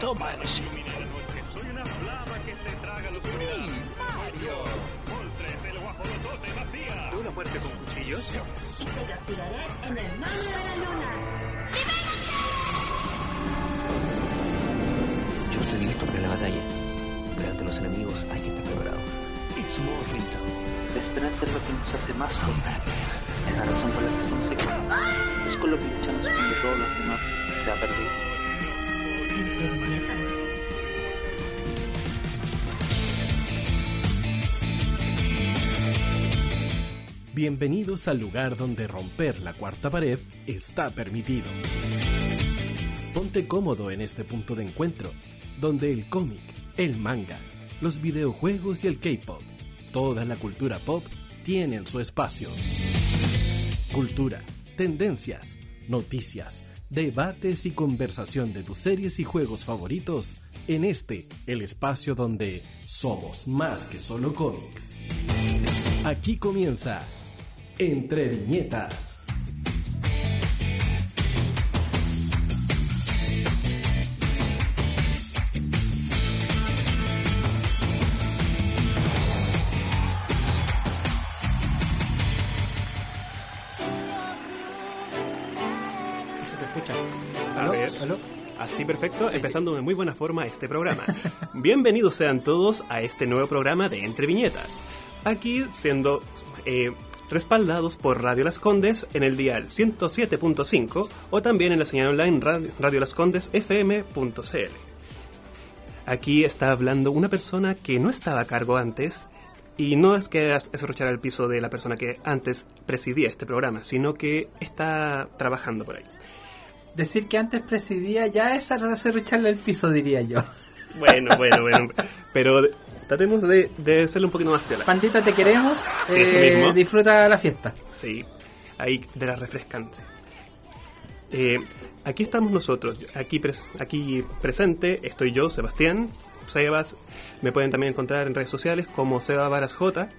Toma esto. Soy una flama que se traga oscuridad. Mario. Moltres, el guajolotote vacía. ¿Una muerte con cuchillos? y te capturaré en el mano de la luna. Yo estoy listo para la batalla, pero ante los enemigos hay que estar preparado. It's time. La esperanza es lo que nos hace más fuertes. Es la razón por la que somos aquí. Es con lo que luchamos cuando todos los demás perdido. Bienvenidos al lugar donde romper la cuarta pared está permitido. Ponte cómodo en este punto de encuentro, donde el cómic, el manga, los videojuegos y el K-pop, toda la cultura pop tienen su espacio. Cultura, tendencias, noticias, debates y conversación de tus series y juegos favoritos en este, el espacio donde somos más que solo cómics. Aquí comienza Entre Viñetas. Perfecto, Sí, empezando de muy buena forma este programa. Bienvenidos sean todos a este nuevo programa de Entre Viñetas. Aquí siendo eh, respaldados por Radio Las Condes en el dial 107.5 o también en la señal online Radio, Radio Las Condes FM.cl. Aquí está hablando una persona que no estaba a cargo antes y no es que es es rochar al piso de la persona que antes presidía este programa, sino que está trabajando por ahí. Decir que antes presidía ya es hacer echarle el piso, diría yo. Bueno, bueno, bueno. Pero tratemos de, de hacerlo un poquito más piola. Pandita, te queremos. Sí, eh, mismo. disfruta la fiesta. Sí, ahí de la refrescancia. Eh, aquí estamos nosotros. Aquí, pres- aquí presente estoy yo, Sebastián. Sebas. Me pueden también encontrar en redes sociales como Seba Varas J.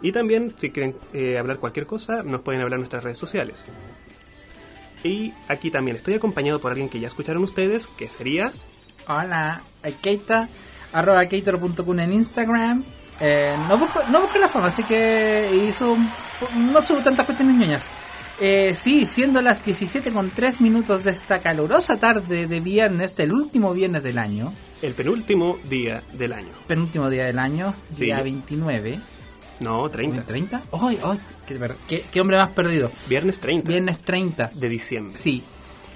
Y también, si quieren eh, hablar cualquier cosa, nos pueden hablar en nuestras redes sociales. Y aquí también estoy acompañado por alguien que ya escucharon ustedes, que sería... Hola, eh, Keita, arroba keitaro.kun en Instagram. Eh, no, busco, no busco la fama, así que hizo no subo tantas cuestiones ñoñas. Eh, sí, siendo las 17 con 3 minutos de esta calurosa tarde de viernes, del último viernes del año, El penúltimo día del año. penúltimo día del año, Sí. día 29. No, 30. ¿30? ¡Ay, ay! Qué, qué- qué hombre más perdido! Viernes 30 Viernes 30. de diciembre. Sí.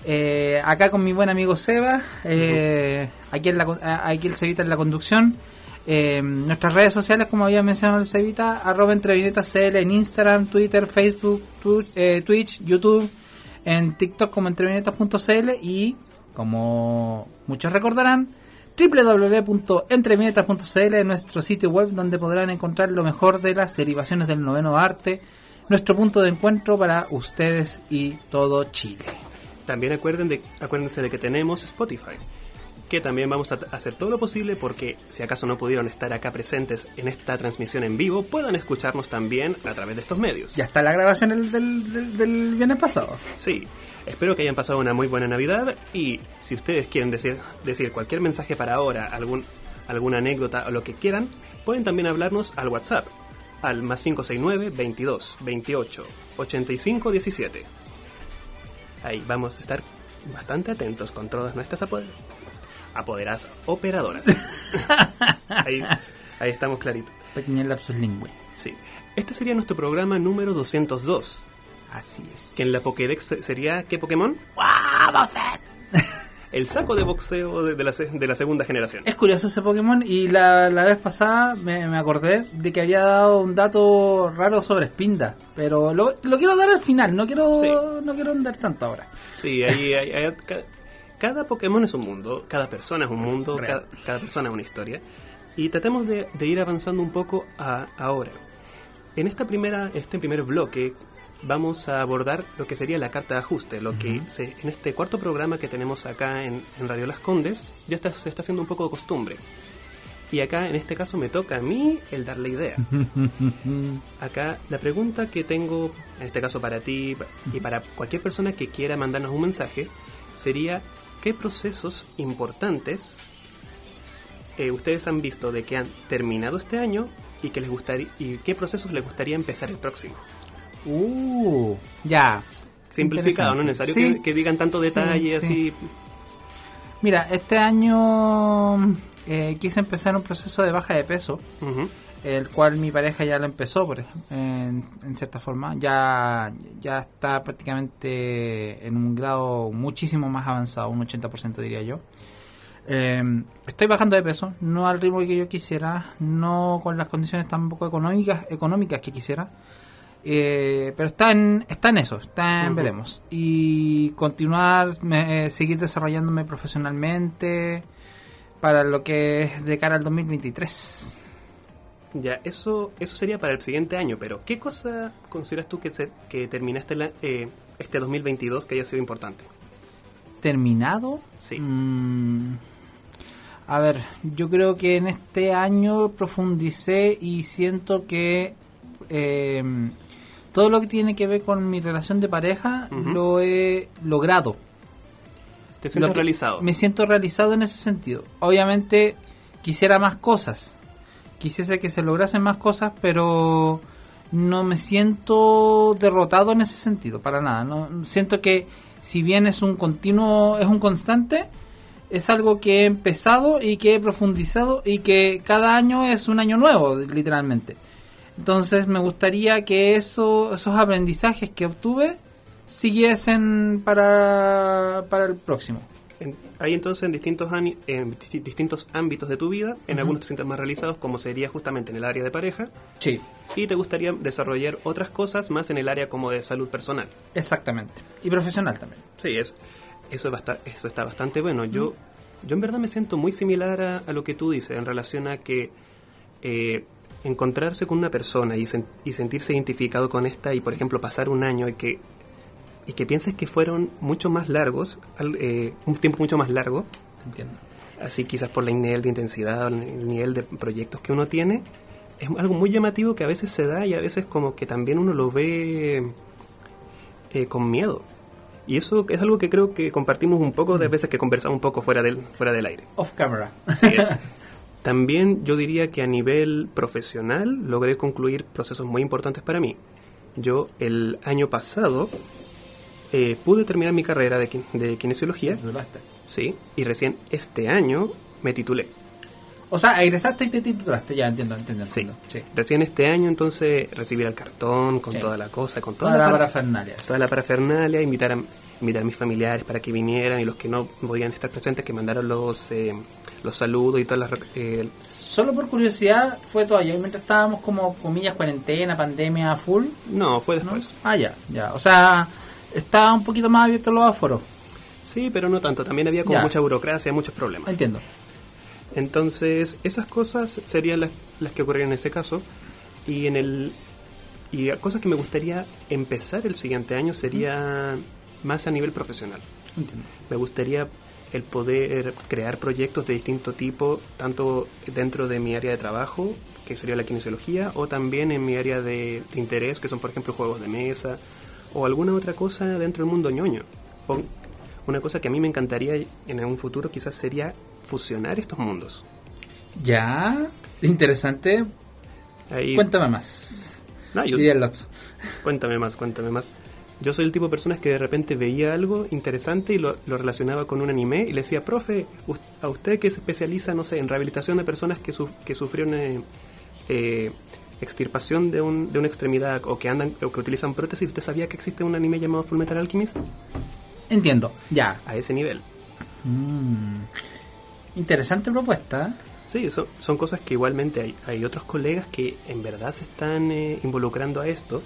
Eh, acá con mi buen amigo Seba, eh, aquí, en la, a- aquí el Cevita en la conducción. Eh, nuestras redes sociales, como había mencionado el Cevita, arroba entrevinetas CL en Instagram, Twitter, Facebook, tu- eh, Twitch, YouTube, en TikTok como entrevinetas.cl y, como muchos recordarán, www.entrevinetas.cl es nuestro sitio web donde podrán encontrar lo mejor de las derivaciones del noveno arte, nuestro punto de encuentro para ustedes y todo Chile. También acuerden de, acuérdense de que tenemos Spotify, que también vamos a hacer todo lo posible porque si acaso no pudieron estar acá presentes en esta transmisión en vivo, puedan escucharnos también a través de estos medios. Ya está la grabación del, del, del- del viernes pasado. Sí, espero que hayan pasado una muy buena Navidad y si ustedes quieren decir, decir cualquier mensaje para ahora, algún, alguna anécdota o lo que quieran, pueden también hablarnos al WhatsApp, al más 569 22 28 85 17. Ahí vamos a estar bastante atentos con todas nuestras apoder apoderadas operadoras. ahí, ahí estamos clarito. Pequeño lapsus lingüe. Sí. Este sería nuestro programa número 202. Así es. Que en la Pokédex se- sería ¿qué Pokémon? El saco de boxeo de, de la, se- de la segunda generación. Es curioso ese Pokémon y la, la vez pasada me, me acordé de que había dado un dato raro sobre Spinda, pero lo, lo quiero dar al final, no quiero Sí. no quiero andar tanto ahora. Sí, ahí, ahí- ahí- ca- cada Pokémon es un mundo, cada persona es un mundo, cada persona es una historia. Y tratemos de, de ir avanzando un poco a ahora. En esta primera, este primer bloque vamos a abordar lo que sería la carta de ajuste, lo que se, en este cuarto programa que tenemos acá en, en Radio Las Condes ya está, se está haciendo un poco de costumbre. Y acá en este caso me toca a mí el dar la idea. Acá la pregunta que tengo, en este caso para ti y para cualquier persona que quiera mandarnos un mensaje, sería qué procesos importantes eh, ustedes han visto de que han terminado este año y que les gustaría y qué procesos les gustaría empezar el próximo. Uh, ya. Simplificado, no es necesario Sí. que, que digan tanto detalle sí. así. Mira, este año eh, quise empezar un proceso de baja de peso, el cual mi pareja ya lo empezó, por ejemplo, en, en cierta forma. Ya, ya está prácticamente en un grado muchísimo más avanzado, un 80% diría yo. Eh, estoy bajando de peso, no al ritmo que yo quisiera, no con las condiciones tampoco económicas, económicas que quisiera. Eh, pero está en, está en eso, está en veremos. Y continuar, me- eh, seguir desarrollándome profesionalmente para lo que es de cara al 2023. Ya, eso, eso sería para el siguiente año, pero ¿qué cosa consideras tú que, se, que terminaste la- eh, este 2022 que haya sido importante? ¿Terminado? Sí. Mm, a ver, yo creo que en este año profundicé y siento que eh, todo lo que tiene que ver con mi relación de pareja lo he logrado. ¿Te sientes Lo realizado? Me siento realizado en ese sentido. Obviamente quisiera más cosas. Quisiese que se lograsen más cosas, pero no me siento derrotado en ese sentido, para nada. No siento que si bien es un continuo, es un constante, es algo que he empezado y que he profundizado y que cada año es un año nuevo, literalmente. Entonces me gustaría que eso, esos aprendizajes que obtuve siguiesen para, para el próximo. En- hay entonces en distintos, ani- en disti- distintos ámbitos de tu vida, en algunos te sientes más realizados, como sería justamente en el área de pareja, Sí, y te gustaría desarrollar otras cosas más en el área como de salud personal. exactamente. Y profesional también. Sí, es, eso, basta- eso está bastante bueno. Yo, yo en verdad me siento muy similar a, a lo que tú dices en relación a que eh, encontrarse con una persona y, sen- y sentirse identificado con esta y, por ejemplo, pasar un año y que, y que pienses que fueron mucho más largos, al- eh, un tiempo mucho más largo, entiendo. así quizás por el nivel de intensidad o el nivel de proyectos que uno tiene, es algo muy llamativo que a veces se da y a veces como que también uno lo ve eh, con miedo. Y eso es algo que creo que compartimos un poco de veces que conversamos un poco fuera del, fuera del aire. Off camera. Sí. También yo diría que a nivel profesional logré concluir procesos muy importantes para mí. Yo el año pasado eh, pude terminar mi carrera de, de kinesiología, sí, y recién este año me titulé. O sea, egresaste y te titulaste, ya entiendo, entiendo, Sí. entiendo. Sí. Recién este año entonces recibir el cartón con Sí. toda la cosa, con toda Toda la la, para- parafernalia. toda la parafernalia, invitar a, invitar a mis familiares para que vinieran y los que no podían estar presentes que mandaron los, eh, los saludos y todas las... eh, Solo por curiosidad, fue todavía mientras estábamos como, comillas, cuarentena, pandemia full. no, fue ¿no? después. Ah, ya, ya. O sea, estaba un poquito más abierto los aforos. Sí, pero no tanto. También había como Ya. mucha burocracia, muchos problemas. Entiendo. Entonces, esas cosas serían las, las que ocurrieron en ese caso. Y en el y cosas que me gustaría empezar el siguiente año sería más a nivel profesional. Entiendo. Me gustaría el poder crear proyectos de distinto tipo, tanto dentro de mi área de trabajo, que sería la kinesiología, o también en mi área de, de interés, que son por ejemplo juegos de mesa, o alguna otra cosa dentro del mundo ñoño. O una cosa que a mí me encantaría en un futuro quizás sería fusionar estos mundos. Ya, interesante. Ahí, Cuéntame más. No, yo- Diría el. Cuéntame más, cuéntame más. Yo soy el tipo de personas que de repente veía algo interesante y lo, lo relacionaba con un anime y le decía, profe, a usted que se especializa, no sé, en rehabilitación de personas que, su- que sufrieron eh, eh, extirpación de, un, de una extremidad o que andan o que utilizan prótesis, ¿usted sabía que existe un anime llamado Fullmetal Alchemist? Entiendo, ya. A ese nivel. Mm. Interesante propuesta. ¿eh? Sí, son, son cosas que igualmente hay, hay otros colegas que en verdad se están eh, involucrando a esto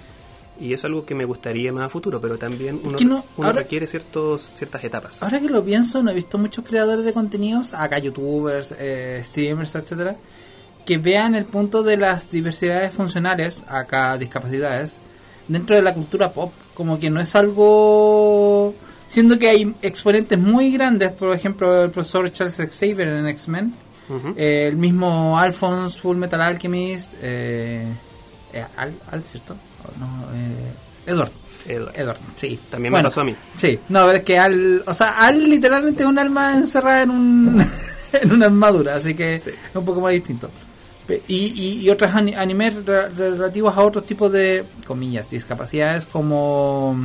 y es algo que me gustaría más a futuro, pero también uno, que no, uno ahora- requiere ciertos, ciertas etapas. Ahora que lo pienso, no he visto muchos creadores de contenidos, acá youtubers, eh, streamers, etcétera, que vean el punto de las diversidades funcionales, acá discapacidades, dentro de la cultura pop. Como que no es algo. Siendo que hay exponentes muy grandes, por ejemplo, el profesor Charles Xavier en X-Men, eh, el mismo Alphonse Full Metal Alchemist, eh, eh, Al, Al, ¿cierto? No, eh, Edward. Edward. Edward, sí. También me pasó a mí. Sí, no, pero es que Al, o sea, Al literalmente es un alma encerrada en un en una armadura, así que Sí. es un poco más distinto. Y, y, y otros ani- animes re- relativos a otros tipos de, comillas, discapacidades como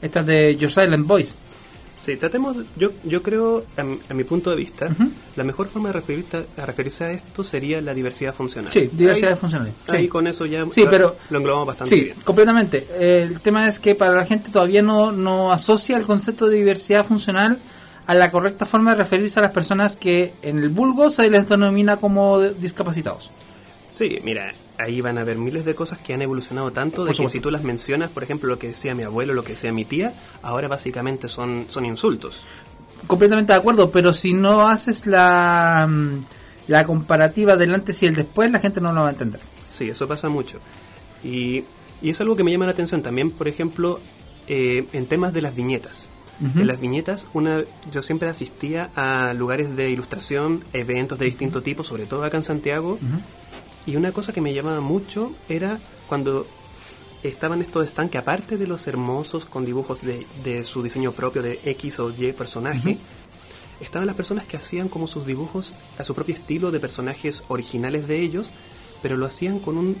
estas de Your Silent Voice. Sí, tratemos, yo, yo creo, a, mi- a mi punto de vista, la mejor forma de referirte, a referirse a esto sería la diversidad funcional. Sí, diversidades Ahí- funcionales. Ahí Sí. con eso ya Sí, pero- lo englobamos bastante Sí, bien. completamente. El tema es que para la gente todavía no, no asocia el concepto de diversidad funcional a la correcta forma de referirse a las personas que en el vulgo se les denomina como discapacitados. Sí, mira, ahí van a haber miles de cosas que han evolucionado tanto de Por que supuesto. si tú las mencionas, por ejemplo, lo que decía mi abuelo, lo que decía mi tía, ahora básicamente son, son insultos. Completamente de acuerdo, pero si no haces la, mm, la comparativa del antes y el después, la gente no lo va a entender. Sí, eso pasa mucho. Y, y es algo que me llama la atención también, por ejemplo, eh, en temas de las viñetas. En las viñetas, una, yo siempre asistía a lugares de ilustración, eventos de distinto tipo, sobre todo acá en Santiago, y una cosa que me llamaba mucho era cuando estaban estos stands que aparte de los hermosos con dibujos de, de su diseño propio de X o Y personaje, estaban las personas que hacían como sus dibujos a su propio estilo de personajes originales de ellos, pero lo hacían con un,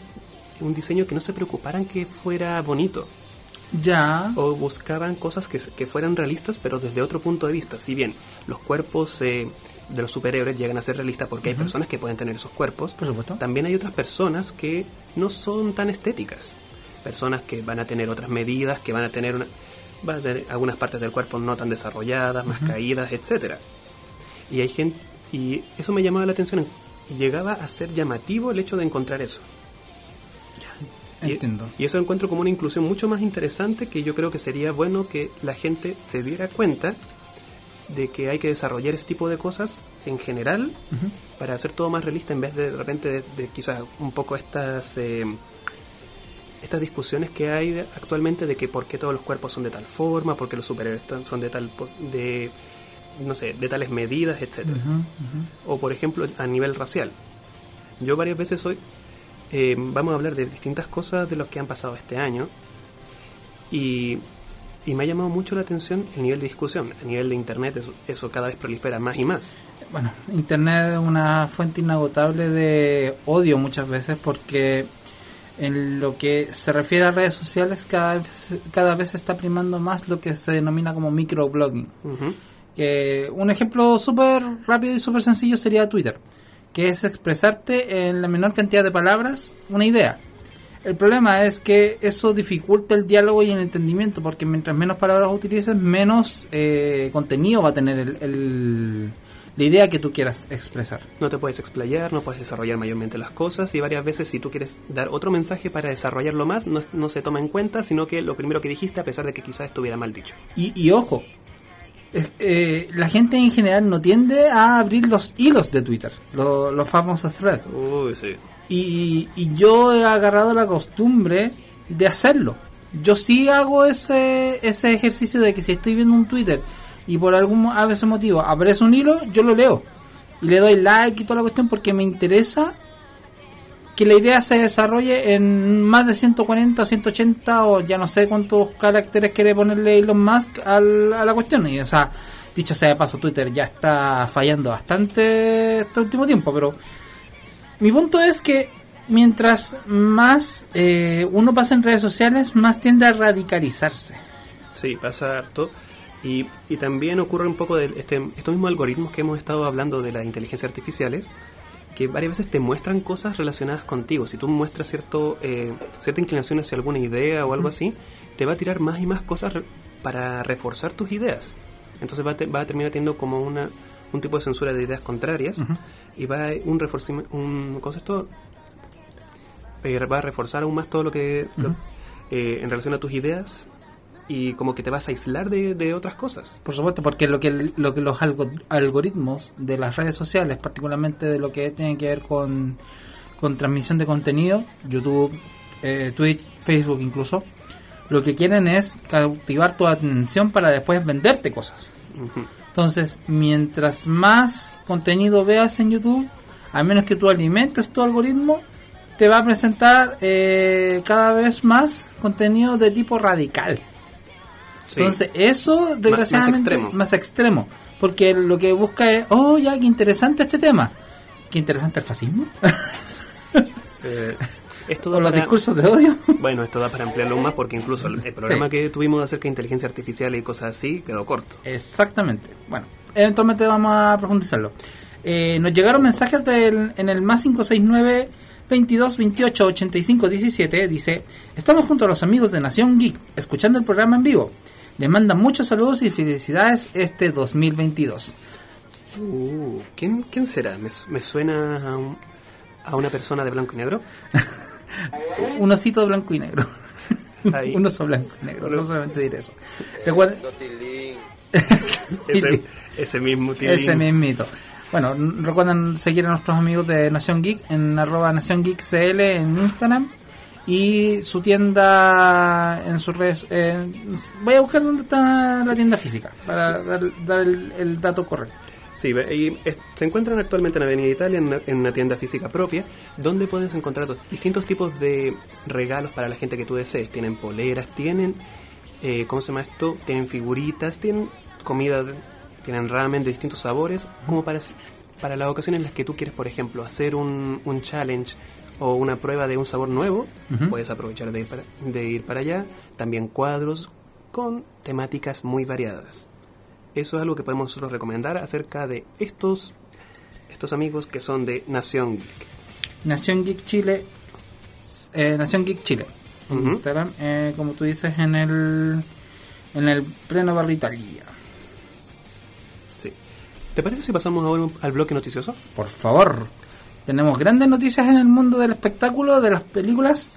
un diseño que no se preocuparan que fuera bonito. Ya. O buscaban cosas que, que fueran realistas, pero desde otro punto de vista. Si bien los cuerpos eh, de los superhéroes llegan a ser realistas porque hay personas que pueden tener esos cuerpos, Por supuesto. también hay otras personas que no son tan estéticas. Personas que van a tener otras medidas, que van a tener, una, van a tener algunas partes del cuerpo no tan desarrolladas, más caídas, etcétera. Y hay gente y eso me llamaba la atención y llegaba a ser llamativo el hecho de encontrar eso. Y- Entiendo. Y eso encuentro como una inclusión mucho más interesante que yo creo que sería bueno que la gente se diera cuenta de que hay que desarrollar ese tipo de cosas en general para hacer todo más realista en vez de de repente de, de quizás un poco estas eh, estas discusiones que hay actualmente de que por qué todos los cuerpos son de tal forma, por qué los superhéroes son de tal de no sé, de tales medidas, etcétera. O por ejemplo a nivel racial. Yo varias veces hoy eh, vamos a hablar de distintas cosas de los que han pasado este año y, y me ha llamado mucho la atención el nivel de discusión. A nivel de internet eso, eso cada vez prolifera más y más. Bueno, Internet es una fuente inagotable de odio muchas veces porque en lo que se refiere a redes sociales cada vez, cada vez se está primando más lo que se denomina como microblogging. Que un ejemplo súper rápido y súper sencillo sería Twitter, que es expresarte en la menor cantidad de palabras una idea. El problema es que eso dificulta el diálogo y el entendimiento, porque mientras menos palabras utilices, menos eh, contenido va a tener el- el- la idea que tú quieras expresar. No te puedes explayar, no puedes desarrollar mayormente las cosas y varias veces si tú quieres dar otro mensaje para desarrollarlo más, no, no se toma en cuenta, sino que lo primero que dijiste a pesar de que quizás estuviera mal dicho. Y, y ojo, es- eh, la gente en general no tiende a abrir los hilos de Twitter, lo- los famosos threads. Uy, sí. Y, y yo he agarrado la costumbre de hacerlo. Yo sí hago ese, ese ejercicio de que si estoy viendo un Twitter y por algún a veces motivo aparece un hilo, yo lo leo. Y le doy like y toda la cuestión porque me interesa que la idea se desarrolle en más de 140 o 180 o ya no sé cuántos caracteres quiere ponerle Elon Musk al- a la cuestión. Y o sea, dicho sea de paso, Twitter ya está fallando bastante este último tiempo, pero mi punto es que mientras más eh, uno pasa en redes sociales, más tiende a radicalizarse. Sí, pasa harto. Y, y también ocurre un poco de este, estos mismos algoritmos que hemos estado hablando de las inteligencias artificiales, que varias veces te muestran cosas relacionadas contigo. Si tú muestras cierto, eh, cierta inclinación hacia alguna idea o algo así, te va a tirar más y más cosas re- para reforzar tus ideas. Entonces va a, te- va a terminar teniendo como una, un tipo de censura de ideas contrarias y va a un reforcimiento, un concepto eh, va a reforzar aún más todo lo que lo- eh, en relación a tus ideas y como que te vas a aislar de, de otras cosas. Por supuesto, porque lo que, lo que los algo- algoritmos de las redes sociales, particularmente de lo que tiene que ver con, con transmisión de contenido, YouTube, eh, Twitch, Facebook incluso, lo que quieren es cautivar tu atención para después venderte cosas. Ujú. Entonces, mientras más contenido veas en YouTube, a menos que tú alimentes tu algoritmo, te va a presentar eh, cada vez más contenido de tipo radical. Sí. Entonces, eso desgraciadamente extremo. más extremo, porque lo que busca es, oh, ya, qué interesante este tema. Qué interesante el fascismo. Eh, esto o da los para- discursos de odio. Bueno, esto da para ampliarlo más porque incluso el, el programa que tuvimos acerca de inteligencia artificial y cosas así quedó corto. Exactamente. Bueno, eventualmente vamos a profundizarlo. Eh, nos llegaron mensajes del, en el más 569 22 28 85 17. Dice: Estamos junto a los amigos de Nación Geek, escuchando el programa en vivo. Les mandan muchos saludos y felicidades este 2022. Uh, ¿quién, ¿Quién será? Me, me suena a, un- a una persona de blanco y negro. Un osito blanco y negro. Ahí. Un oso blanco y negro. No solamente diré eso. Recuerden- Ese, ese mismo tío. Ese mismito. Bueno, recuerden seguir a nuestros amigos de Nación Geek en arroba Nación Geek CL en Instagram y su tienda en sus redes. eh, voy a buscar dónde está la tienda física para dar, dar el, el dato correcto. Sí, y es- se encuentran actualmente en Avenida Italia, en una, en una tienda física propia, donde puedes encontrar dos- distintos tipos de regalos para la gente que tú desees. Tienen poleras, tienen, eh, ¿cómo se llama esto? Tienen figuritas, tienen comida, tienen ramen de distintos sabores, como para, para las ocasiones en las que tú quieres, por ejemplo, hacer un, un challenge o una prueba de un sabor nuevo, puedes aprovechar de ir, para, de ir para allá. También cuadros con temáticas muy variadas. Eso es algo que podemos nosotros recomendar acerca de estos estos amigos que son de Nación Geek. Nación Geek Chile. eh, Nación Geek Chile. Instagram, eh, como tú dices, en el en el pleno barrio Italia. Sí. ¿Te parece si pasamos ahora al bloque noticioso? Por favor. Tenemos grandes noticias en el mundo del espectáculo, de las películas.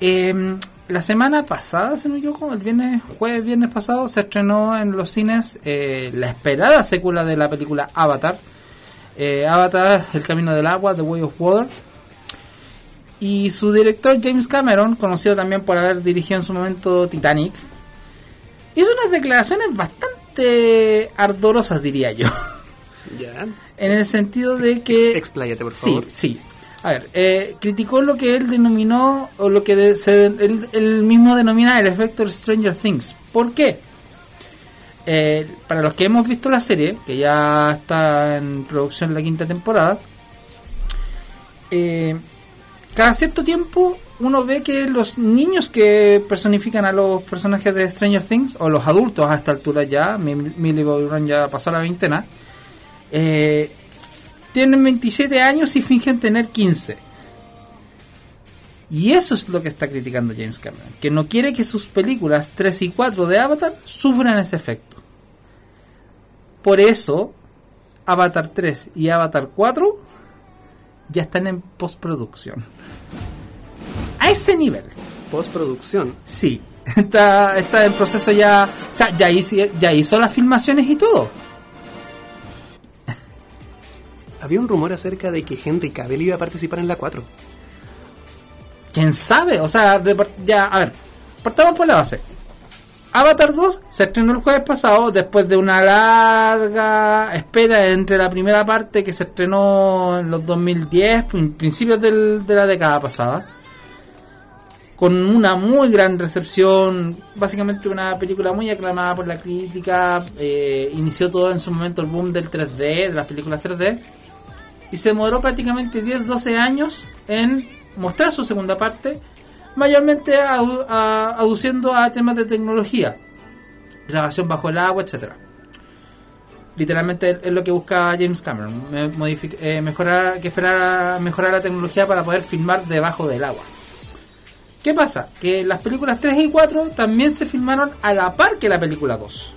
Eh, la semana pasada, si no me equivoco, el viernes, jueves, viernes pasado, se estrenó en los cines eh, la esperada secuela de la película Avatar. Eh, Avatar, El Camino del Agua, The Way of Water. Y su director James Cameron, conocido también por haber dirigido en su momento Titanic, hizo unas declaraciones bastante ardorosas, diría yo. Ya. En el sentido de que... Expláyate, por Sí, favor. sí. A ver, eh, criticó lo que él denominó, o lo que de- se, él, él mismo denomina el efecto Stranger Things. ¿Por qué? Eh, para los que hemos visto la serie, que ya está en producción la quinta temporada, eh, cada cierto tiempo uno ve que los niños que personifican a los personajes de Stranger Things, o los adultos a esta altura ya, Mi- Millie Bobby ya pasó la veintena, eh, tienen 27 años y fingen tener 15. Y eso es lo que está criticando James Cameron, que no quiere que sus películas 3 y 4 de Avatar sufran ese efecto. Por eso, Avatar 3 y Avatar 4 ya están en postproducción. A ese nivel. Postproducción. Sí, está, está en proceso ya. O sea, ya hizo, ya hizo las filmaciones y todo. Había un rumor acerca de que Henry Cavill iba a participar en la 4. ¿Quién sabe? O sea, de ya, a ver, partamos por la base. Avatar 2 se estrenó el jueves pasado después de una larga espera entre la primera parte que se estrenó en los 2010, prin- principios del- de la década pasada, con una muy gran recepción, básicamente una película muy aclamada por la crítica, eh, inició todo en su momento el boom del 3D, de las películas 3D, y se demoró prácticamente 10-12 años en mostrar su segunda parte, mayormente aduciendo a temas de tecnología, grabación bajo el agua, etcétera. Literalmente es lo que busca James Cameron, eh, mejorar, que esperar mejorar la tecnología para poder filmar debajo del agua. ¿Qué pasa? Que las películas 3 y 4 también se filmaron a la par que la película 2.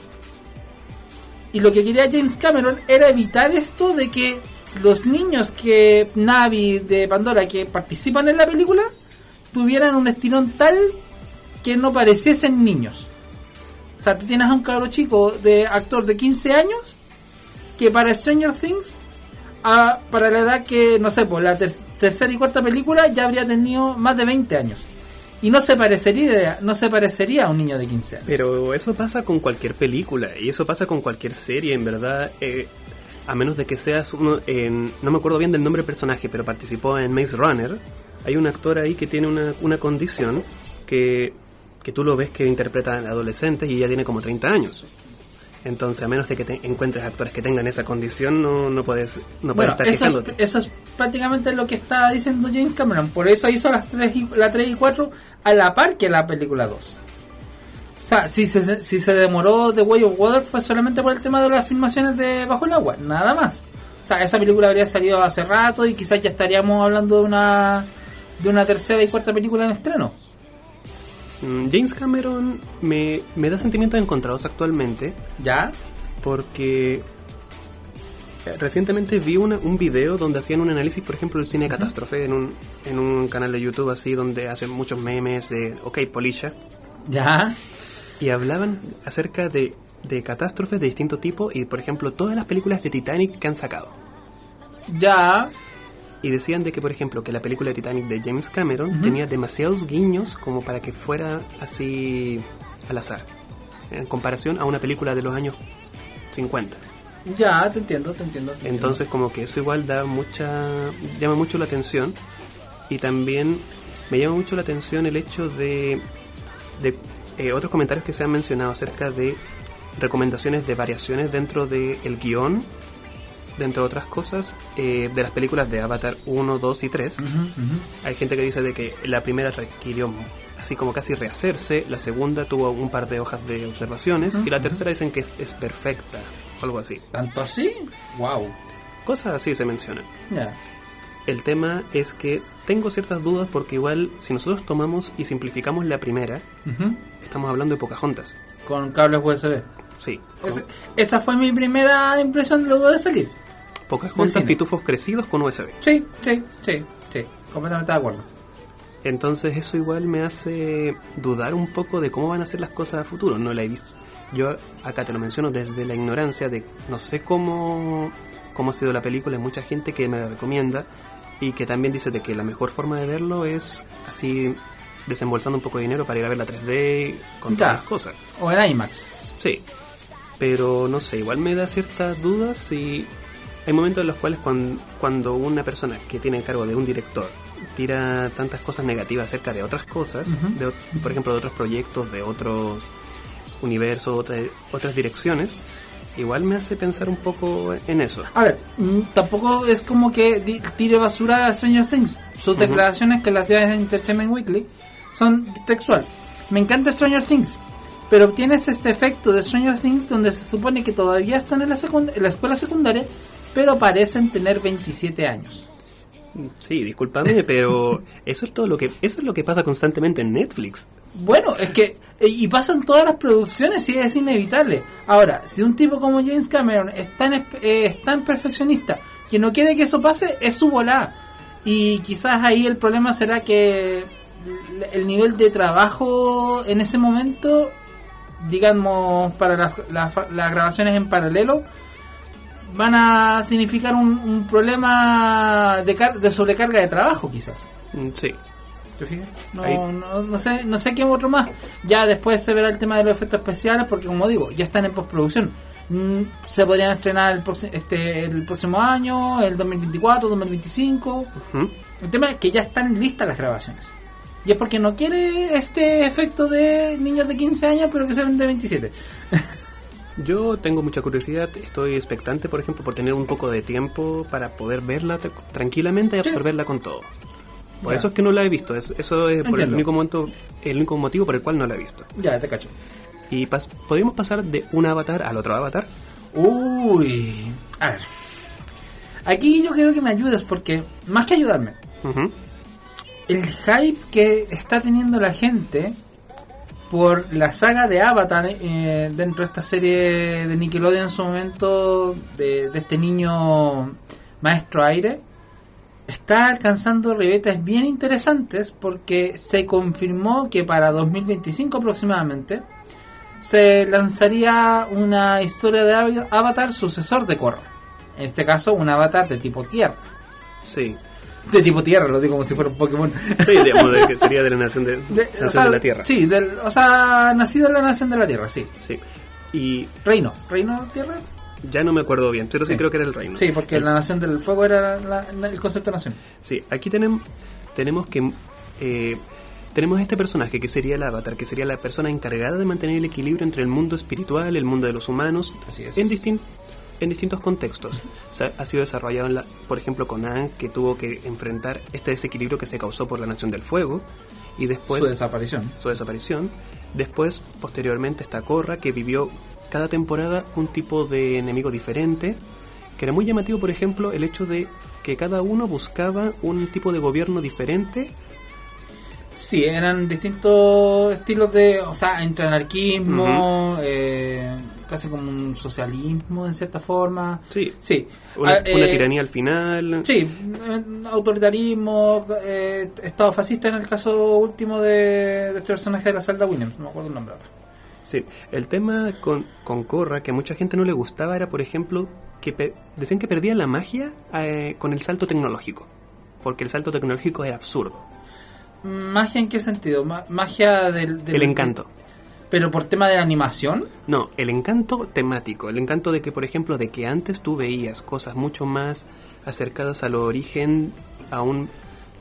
Y lo que quería James Cameron era evitar esto de que los niños que Navi de Pandora que participan en la película tuvieran un estirón tal que no pareciesen niños. O sea, tú tienes a un cabro chico de actor de 15 años que para Stranger Things, a- para la edad que, no sé, pues la ter- tercera y cuarta película ya habría tenido más de 20 años. Y no se parecería, no se parecería a un niño de 15 años. Pero eso pasa con cualquier película y eso pasa con cualquier serie, en verdad. eh, a menos de que seas uno. en- no me acuerdo bien del nombre del personaje, pero participó en Maze Runner. Hay un actor ahí que tiene una, una condición que que tú lo ves que interpreta a adolescentes y ya tiene como 30 años. Entonces, a menos de que te encuentres actores que tengan esa condición, no, no puedes, no puedes Bueno, estar eso es, eso es prácticamente lo que está diciendo James Cameron. Por eso hizo las 3 y, la 3 y 4 a la par que la película 2. O sea, si se, si se demoró The Way of Water fue solamente por el tema de las filmaciones de Bajo el Agua, nada más. O sea, esa película habría salido hace rato y quizás ya estaríamos hablando de una de una tercera y cuarta película en estreno. Mm, James Cameron me, me da sentimientos encontrados actualmente ¿Ya? porque eh, recientemente vi una- un video donde hacían un análisis, por ejemplo, del cine catástrofe en un, en un canal de YouTube así donde hacen muchos memes de OK, Polisha ¿Ya? Y hablaban acerca de, de catástrofes de distinto tipo y, por ejemplo, todas las películas de Titanic que han sacado. ¿Ya? Y decían de que, por ejemplo, que la película de Titanic de James Cameron tenía demasiados guiños como para que fuera así al azar, en comparación a una película de los años 50. Ya, te entiendo, te entiendo. te entiendo. Entonces como que eso igual da mucha llama mucho la atención y también me llama mucho la atención el hecho de, de eh, otros comentarios que se han mencionado acerca de recomendaciones de variaciones dentro del guion, dentro de otras cosas, eh, de las películas de Avatar 1, 2 y 3. Ujú, ujú. Hay gente que dice de que la primera requirió así como casi rehacerse, la segunda tuvo un par de hojas de observaciones y la tercera dicen que es, es perfecta, o algo así. ¿Tanto así? Wow. Cosas así se mencionan. Ya. El tema es que tengo ciertas dudas porque igual si nosotros tomamos y simplificamos la primera, estamos hablando de Pocahontas. Con cables USB. Sí. Es- esa fue mi primera impresión luego de salir. Pocahontas, pitufos crecidos con USB. Sí, sí, sí, sí. Completamente de acuerdo. Entonces eso igual me hace dudar un poco de cómo van a ser las cosas a futuro. No la he visto. Yo acá te lo menciono desde la ignorancia de no sé cómo, cómo ha sido la película. Hay mucha gente que me la recomienda y que también dice de que la mejor forma de verlo es así desembolsando un poco de dinero para ir a ver la 3D con todas las cosas. O en IMAX. Sí, pero no sé, igual me da ciertas dudas y hay momentos en los cuales cuando, cuando una persona que tiene el cargo de un director tira tantas cosas negativas acerca de otras cosas, de por ejemplo de otros proyectos, de otros universos, otra- otras direcciones, igual me hace pensar un poco en eso. A ver, mm, tampoco es como que tire basura a Stranger Things. Sus declaraciones que las dio en Entertainment Weekly son textual. Me encanta Stranger Things, pero tienes este efecto de Stranger Things donde se supone que todavía están en la, secund- en la escuela secundaria, pero parecen tener 27 años. Sí, discúlpame, pero eso es todo lo que eso es lo que pasa constantemente en Netflix. Bueno, es que. eh, Y pasan todas las producciones y es inevitable. Ahora, si un tipo como James Cameron es tan, eh, perfeccionista que no quiere que eso pase, es su volá. Y quizás ahí el problema será que el nivel de trabajo en ese momento, digamos, para las, las- las grabaciones en paralelo, van a significar un, un problema de, de sobrecarga de trabajo, quizás. Sí. No, Ahí. no, no sé, no sé qué otro más. Ya después se verá el tema de los efectos especiales, porque como digo, ya están en postproducción. Mm, se podrían estrenar el, este, el próximo año, el 2024, 2025. Ujú. El tema es que ya están listas las grabaciones. Y es porque no quiere este efecto de niños de 15 años, pero que se ven de 27. Yo tengo mucha curiosidad, estoy expectante, por ejemplo, por tener un poco de tiempo para poder verla tra- tranquilamente y Sí. absorberla con todo. Por Ya. eso es que no la he visto, es- eso es por el único, momento, el único motivo por el cual no la he visto. Ya, te cacho. Y pas- podríamos pasar de un avatar al otro avatar. Uy, a ver. Aquí yo quiero que me ayudes porque, más que ayudarme, el hype que está teniendo la gente por la saga de Avatar eh, dentro de esta serie de Nickelodeon en su momento de, de este niño maestro aire está alcanzando ribetes bien interesantes porque se confirmó que para 2025 aproximadamente se lanzaría una historia de Av- Avatar sucesor de Korra en este caso un Avatar de tipo tierra Sí. de tipo tierra lo digo como si fuera un Pokémon Sí, digamos, de que sería de la nación de, De- nación o sea, de la Tierra. Sí, del, o sea, nacido en la nación de la Tierra, sí. Sí. Y Reino, reino tierra. Ya no me acuerdo bien, pero sí, Sí. creo que era el reino. Sí, porque El- la nación del fuego era la- la- el concepto de nación. Sí, aquí tenemos, tenemos que eh, tenemos este personaje que sería el avatar, que sería la persona encargada de mantener el equilibrio entre el mundo espiritual, el mundo de los humanos, Así es. en, distin- en distintos contextos. O sea, ha sido desarrollado, en la, por ejemplo, con Aang, que tuvo que enfrentar este desequilibrio que se causó por la Nación del Fuego, y después Su desaparición. su desaparición. Después, posteriormente, está Korra, que vivió cada temporada un tipo de enemigo diferente, que era muy llamativo, por ejemplo, el hecho de que cada uno buscaba un tipo de gobierno diferente. Sí, eran distintos estilos de, o sea, entre anarquismo, eh, casi como un socialismo en cierta forma. Sí, Sí. una, Ah, una eh, tiranía al final. Sí, eh, autoritarismo, eh, estado fascista en el caso último de, de este personaje de la Zelda Williams, no me acuerdo el nombre ahora. Sí, el tema con, con Korra, que a mucha gente no le gustaba, era, por ejemplo, que decían que perdía la magia eh, con el salto tecnológico. Porque el salto tecnológico era absurdo. ¿Magia en qué sentido? Ma- ¿Magia del, del- El encanto. ¿Pero por tema de la animación? No, el encanto temático, el encanto de que, por ejemplo, de que antes tú veías cosas mucho más acercadas al origen, a un,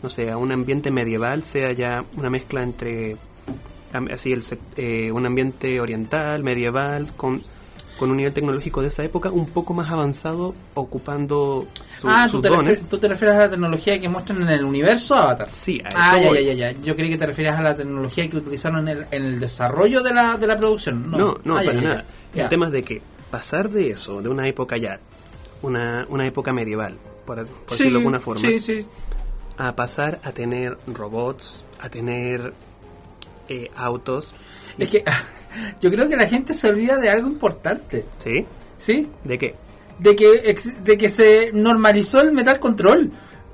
no sé, a un ambiente medieval, sea ya una mezcla entre, así, el, eh, un ambiente oriental, medieval, con, con un nivel tecnológico de esa época un poco más avanzado, ocupando su- ah, ¿tú sus te, dones. refieres, tú te refieres a la tecnología que muestran en el universo Avatar. Sí, a eso Ah, ya, voy. ya, ya, ya. Yo creí que te referías a la tecnología que utilizaron en el, en el desarrollo de la, de la producción. No, No, no, Ah, para ya, nada. ya. El tema es de que pasar de eso, de una época ya, una, una época medieval, por, por Sí, decirlo de alguna forma, Sí, sí. a pasar a tener robots, a tener eh, autos. Es que yo creo que la gente se olvida de algo importante. ¿Sí? ¿Sí? ¿De qué? De que, ex- de que se normalizó el metal control.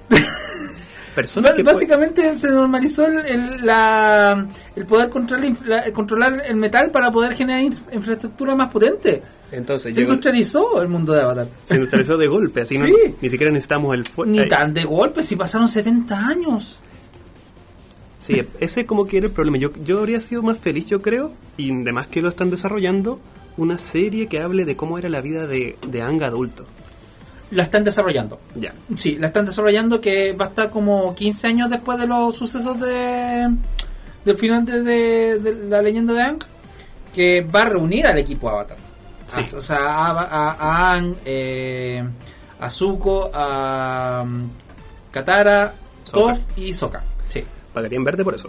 Personas Básicamente se normalizó el, la- el poder controlar, la- controlar el metal para poder generar inf- infraestructura más potente. Entonces, Se llegó- industrializó el mundo de Avatar. se industrializó de golpe, así no- ni siquiera necesitamos el... Ni eh, tan de golpe, si pasaron 70 años. Sí, ese como que era el problema. Yo, yo habría sido más feliz, yo creo, y además que lo están desarrollando, una serie que hable de cómo era la vida de, de Anga adulto. La están desarrollando. Ya. Sí, la están desarrollando que va a estar como 15 años después de los sucesos de del final de, de- de la leyenda de Aang, que va a reunir al equipo Avatar. Sí. A- o sea, a, a, a Aang, eh, a Zuko, a um, Katara, Sokka. Toph y Sokka. Sí, Pagarían verde por eso.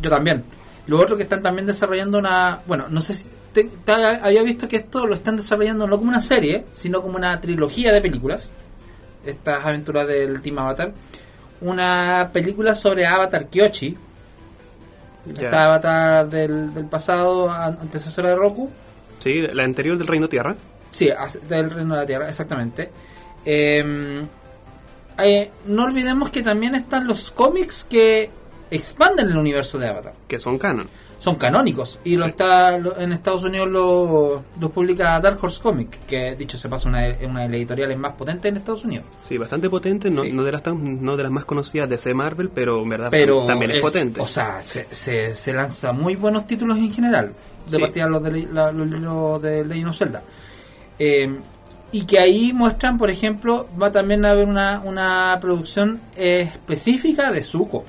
yo también. Lo otro que están también desarrollando una... Bueno, no sé si... te- te- había visto que esto lo están desarrollando no como una serie, sino como una trilogía de películas. Estas aventuras del Team Avatar. Una película sobre Avatar Kyoshi. Ya. Esta Avatar del, del pasado, an- antecesora de Roku. Sí, la anterior del Reino Tierra. Sí, del Reino de la Tierra, exactamente. Eh, eh, no olvidemos que también están los cómics que expanden el universo de Avatar. que son canon. son canónicos y lo Sí. está lo- en Estados Unidos lo, lo publica Dark Horse Comic que dicho se pasa una, una de las editoriales más potentes en Estados Unidos Sí, bastante potente, no, Sí. no, de las tan- no de las más conocidas de C Marvel, pero en verdad pero también es, potente. o sea se, se, se lanza muy buenos títulos en general de Sí. partida los de, la- los de Legend of Zelda Eh, y que ahí muestran por ejemplo va también a haber una, una producción específica de Zuko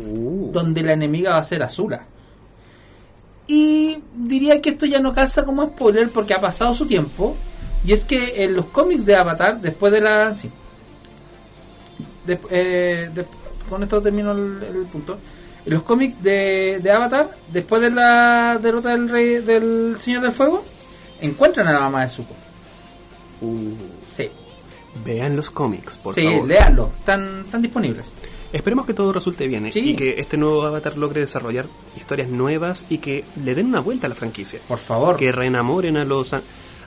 Uh, donde la enemiga va a ser Azula. Y diría que esto ya no calza como spoiler porque ha pasado su tiempo. Y es que en los cómics de Avatar, después de la. Sí. De- eh, de- con esto termino el, el punto. En los cómics de, de Avatar, después de la derrota del rey del Señor del Fuego, encuentran a la mamá de Zuko. uh. Sí, Vean los cómics, por sí favor. léanlo, están, están disponibles. Esperemos que todo resulte bien ¿eh? Sí. y que este nuevo Avatar logre desarrollar historias nuevas y que le den una vuelta a la franquicia. Por favor. Que reenamoren a los, a,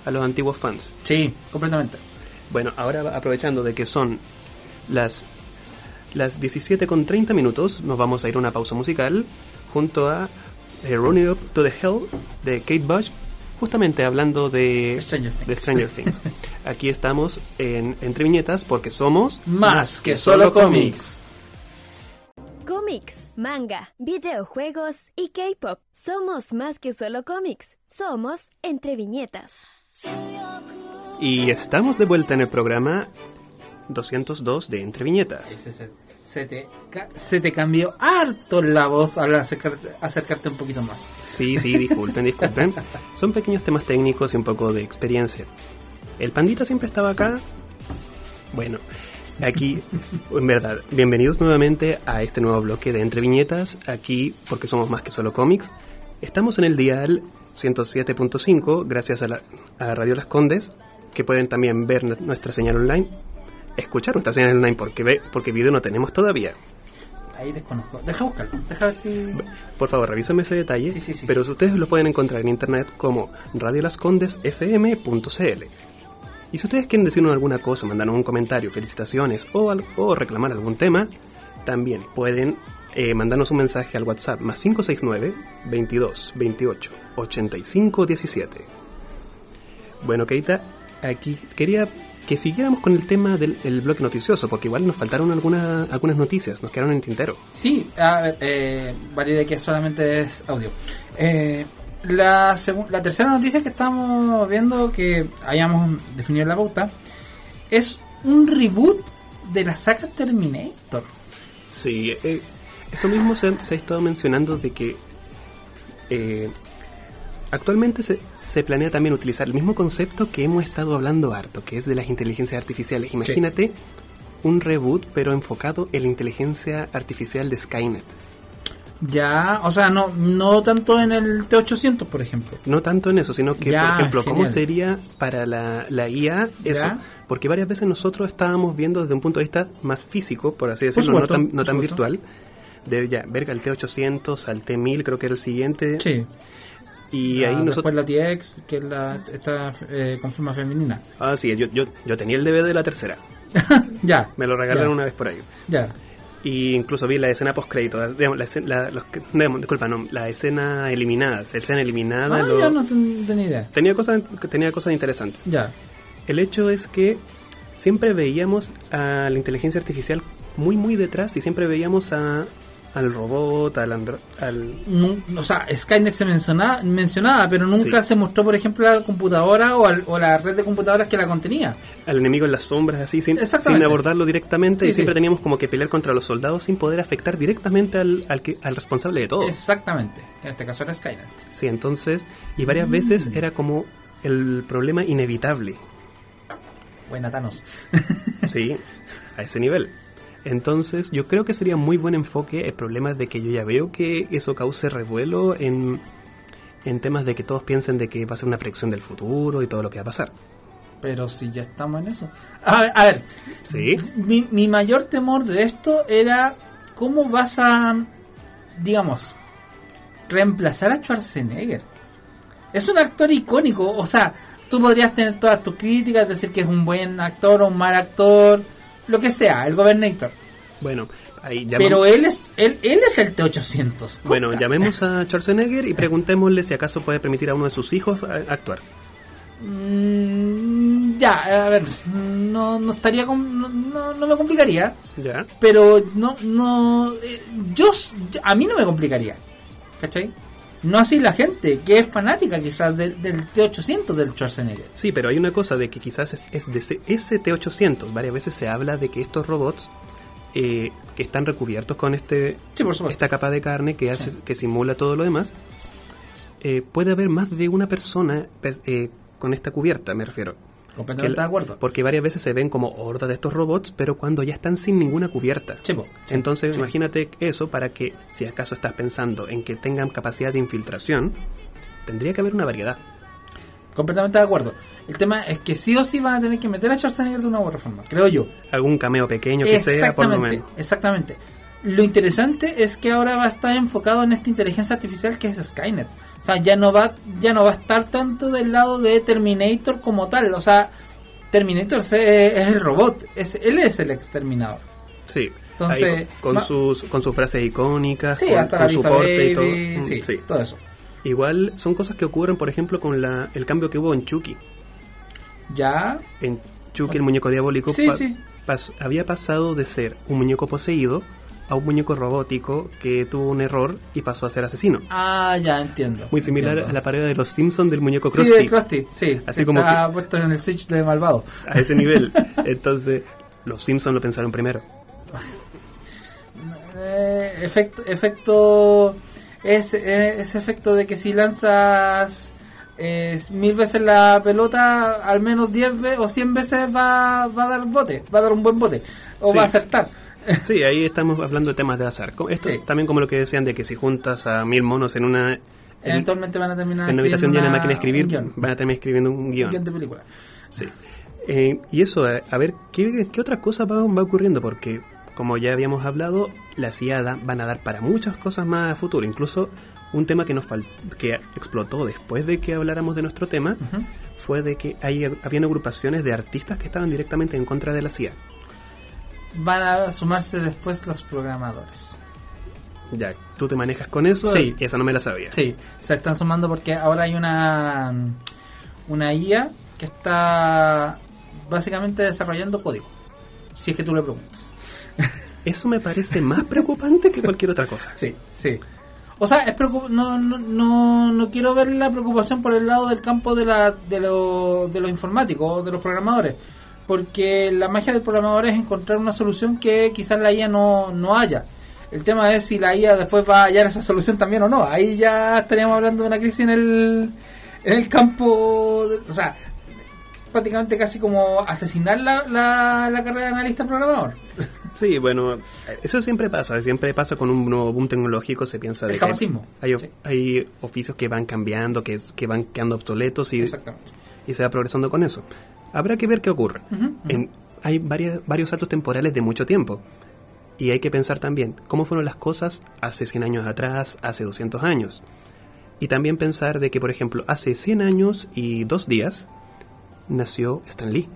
a los antiguos fans. Sí, completamente. Bueno, ahora aprovechando de que son las, las 17 con 30 minutos, nos vamos a ir a una pausa musical junto a eh, Running Up to the Hell de Kate Bush, justamente hablando de Stranger Things. de Stranger Things. Aquí estamos en Entre Viñetas porque somos Más que solo cómics. Cómics, manga, videojuegos y K-pop. Somos más que solo cómics. Somos entre viñetas. Y estamos de vuelta en el programa 202 de Entre Viñetas. Ese es el Se te, ca- se te cambió harto la voz al acercarte, acercarte un poquito más. Sí, sí, disculpen, disculpen. Son pequeños temas técnicos y un poco de experiencia. ¿El pandita siempre estaba acá? Bueno, aquí, en verdad, bienvenidos nuevamente a este nuevo bloque de Entre Viñetas, aquí porque somos más que solo cómics. Estamos en el dial 107.5 gracias a, la, a Radio Las Condes, que pueden también ver nu- nuestra señal online, escuchar nuestra señal online porque, ve, porque video no tenemos todavía. Ahí desconozco. Deja buscarlo. Deja ver si. Por favor, revísame ese detalle. Sí, sí, sí, pero ustedes lo pueden encontrar en internet como radiolascondesfm.cl. Y si ustedes quieren decirnos alguna cosa, mandarnos un comentario, felicitaciones o, o reclamar algún tema, también pueden eh, mandarnos un mensaje al WhatsApp más 569 22 28 85 17. Bueno, Keita, aquí quería que siguiéramos con el tema del el bloque noticioso, porque igual nos faltaron alguna- algunas noticias, nos quedaron en el tintero. Sí, a ver, eh, valide que solamente es audio. Eh, la, la tercera noticia que estamos viendo, que hayamos definido la pauta, es un reboot de la saga Terminator. Sí, eh, esto mismo se, se ha estado mencionando de que eh, actualmente se, se planea también utilizar el mismo concepto que hemos estado hablando harto, que es de las inteligencias artificiales. Imagínate un reboot pero enfocado en la inteligencia artificial de Skynet. Ya, o sea, no, no tanto en el T800, por ejemplo. No tanto en eso, sino que, Ya, por ejemplo, cómo genial. sería para la, la IA eso. Ya. Porque varias veces nosotros estábamos viendo desde un punto de vista más físico, por así decirlo, supuesto, no tan, no virtual. De ya, ver al T800, al T1000, creo que era el siguiente. Sí. Y La- ahí nosotros. Después la TX, que es la, esta eh, con forma femenina. Ah, sí, yo, yo, yo tenía el DVD de la tercera. Ya. Me lo regalaron ya, una vez por ahí. Ya. Y incluso vi la escena post crédito, digamos, la, escena- la- que- digamos, disculpa, no, la escena eliminada, la escena eliminada. Ah, lo- yo no ten- tenía idea. tenía cosas tenía cosas interesantes. Ya. El hecho es que siempre veíamos a la inteligencia artificial muy muy detrás y siempre veíamos a al robot, al andro- al o sea, Skynet se mencionaba, mencionaba pero nunca Sí. se mostró, por ejemplo, la computadora o, al- o la red de computadoras que la contenía. al enemigo en las sombras así sin, sin abordarlo directamente Sí, y siempre sí. teníamos como que pelear contra los soldados sin poder afectar directamente al, al, que, al responsable de todo. Exactamente. En este caso era Skynet. Sí, entonces, y Mm. varias veces era como el problema inevitable, Buena Thanos. sí, a ese nivel. Entonces, yo creo que sería muy buen enfoque. El problema es de que yo ya veo que eso cause revuelo en, en temas de que todos piensen de que va a ser una predicción del futuro y todo lo que va a pasar. Pero si ya estamos en eso. A ver, a ver, Sí, mi, mi mayor temor de esto era cómo vas a, digamos, reemplazar a Schwarzenegger. Es un actor icónico, o sea, tú podrías tener todas tus críticas, decir que es un buen actor o un mal actor, lo que sea, el Gobernator. bueno, ahí Pero él es él, él es el T800. Bueno, llamemos a Schwarzenegger y preguntémosle si acaso puede permitir a uno de sus hijos a- actuar. Mm, ya, a ver, no, no estaría, com- no, no, no me complicaría. ¿Ya? pero no no eh, yo a mí no me complicaría ¿cachai? No así la gente que es fanática quizás del, del T800 del Schwarzenegger Sí, pero hay una cosa de que quizás es, es de ese, ese T-800. Varias veces se habla de que estos robots eh, que están recubiertos con este sí por esta capa de carne que hace que simula todo lo demás, eh, puede haber más de una persona per- eh, con esta cubierta, me refiero. Completamente de acuerdo Porque varias veces se ven como hordas de estos robots, pero cuando ya están sin ninguna cubierta. Po, sí, Entonces, imagínate eso para que, si acaso estás pensando en que tengan capacidad de infiltración, tendría que haber una variedad. completamente de acuerdo el tema es que sí o sí van a tener que meter a Schwarzenegger de una u otra forma creo yo Algún cameo pequeño que sea, por lo menos. exactamente lo interesante es que ahora va a estar enfocado en esta inteligencia artificial que es Skynet o sea ya no va ya no va a estar tanto del lado de Terminator como tal o sea Terminator es, el robot es él es el exterminador Sí. Entonces, Ahí con, sus, con sus frases icónicas, sí con, hasta con su porte y todo. baby, Mm, sí, sí. todo eso Igual son cosas que ocurren, por ejemplo, con la, el cambio que hubo en Chucky. ya En Chucky, el muñeco diabólico, Sí, pa- sí. pas- había pasado de ser un muñeco poseído a un muñeco robótico que tuvo un error y pasó a ser asesino. ah ya entiendo Muy similar entiendo. a la pared de los Simpsons del muñeco sí Krusty. de Krusty sí Así como está puesto en el switch de malvado A ese nivel. Entonces, los Simpsons lo pensaron primero. efecto, efecto ese, ese efecto de que si lanzas eh, mil veces la pelota, al menos 10 veces o 100 veces va, va a dar bote, va a dar un buen bote, o Sí. va a acertar. Sí, ahí estamos hablando de temas de azar. Esto Sí. también como lo que decían de que si juntas a mil monos en una... En, Eventualmente van a terminar en una habitación llena de máquina de escribir, guion, van a terminar escribiendo un un guion. guion de película. Sí. Eh, y eso, a, a ver, ¿qué, qué otra cosa va, va ocurriendo? Porque, como ya habíamos hablado, la CIA da- van a dar para muchas cosas más a futuro. Incluso un tema que nos que explotó después de que habláramos de nuestro tema fue de que hay, habían agrupaciones de artistas que estaban directamente en contra de la CIA. Van a sumarse después los programadores. Ya, ¿tú te manejas con eso? Sí. Esa no me la sabía. Sí, se están sumando porque ahora hay una una IA que está básicamente desarrollando código. Si es que tú le preguntas. Eso me parece más preocupante que cualquier otra cosa. Sí, sí. O sea, es no, no, no, no quiero ver la preocupación por el lado del campo de, la, de, lo, de los informáticos o de los programadores. Porque la magia del programador es encontrar una solución que quizás la IA no, no haya. El tema es si la IA después va a hallar esa solución también o no. Ahí ya estaríamos hablando de una crisis en el, en el campo. de- o sea, prácticamente casi como asesinar la, la, la carrera de analista programador. Sí, bueno, eso siempre pasa, siempre pasa con un nuevo boom tecnológico, se piensa de El que hay, sí. hay oficios que van cambiando, que, que van quedando obsoletos y, y se va progresando con eso. Habrá que ver qué ocurre. En- hay varias, varios saltos temporales de mucho tiempo. Y hay que pensar también cómo fueron las cosas hace 100 años atrás, hace 200 años. Y también pensar de que, por ejemplo, hace 100 años y dos días nació Stan Lee.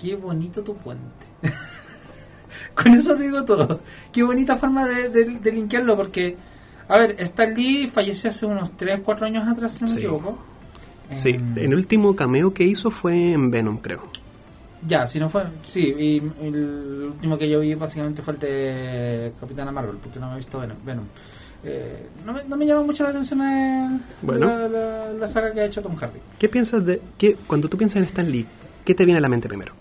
Qué bonito tu puente. Con eso digo todo. Qué bonita forma de, de, de linkearlo, porque, a ver, Stan Lee falleció hace unos 3, 4 años atrás, si no me Sí. equivoco. Sí, Em, el último cameo que hizo fue en Venom, creo. Ya, si no fue. Sí, y el último que yo vi básicamente fue el de Capitana Marvel, porque no me he visto Venom. Venom. Eh, no, me, no me llama mucho la atención el- Bueno. la, la- la saga que ha hecho Tom Hardy. ¿Qué piensas de qué cuando tú piensas en Stan Lee, qué te viene a la mente primero?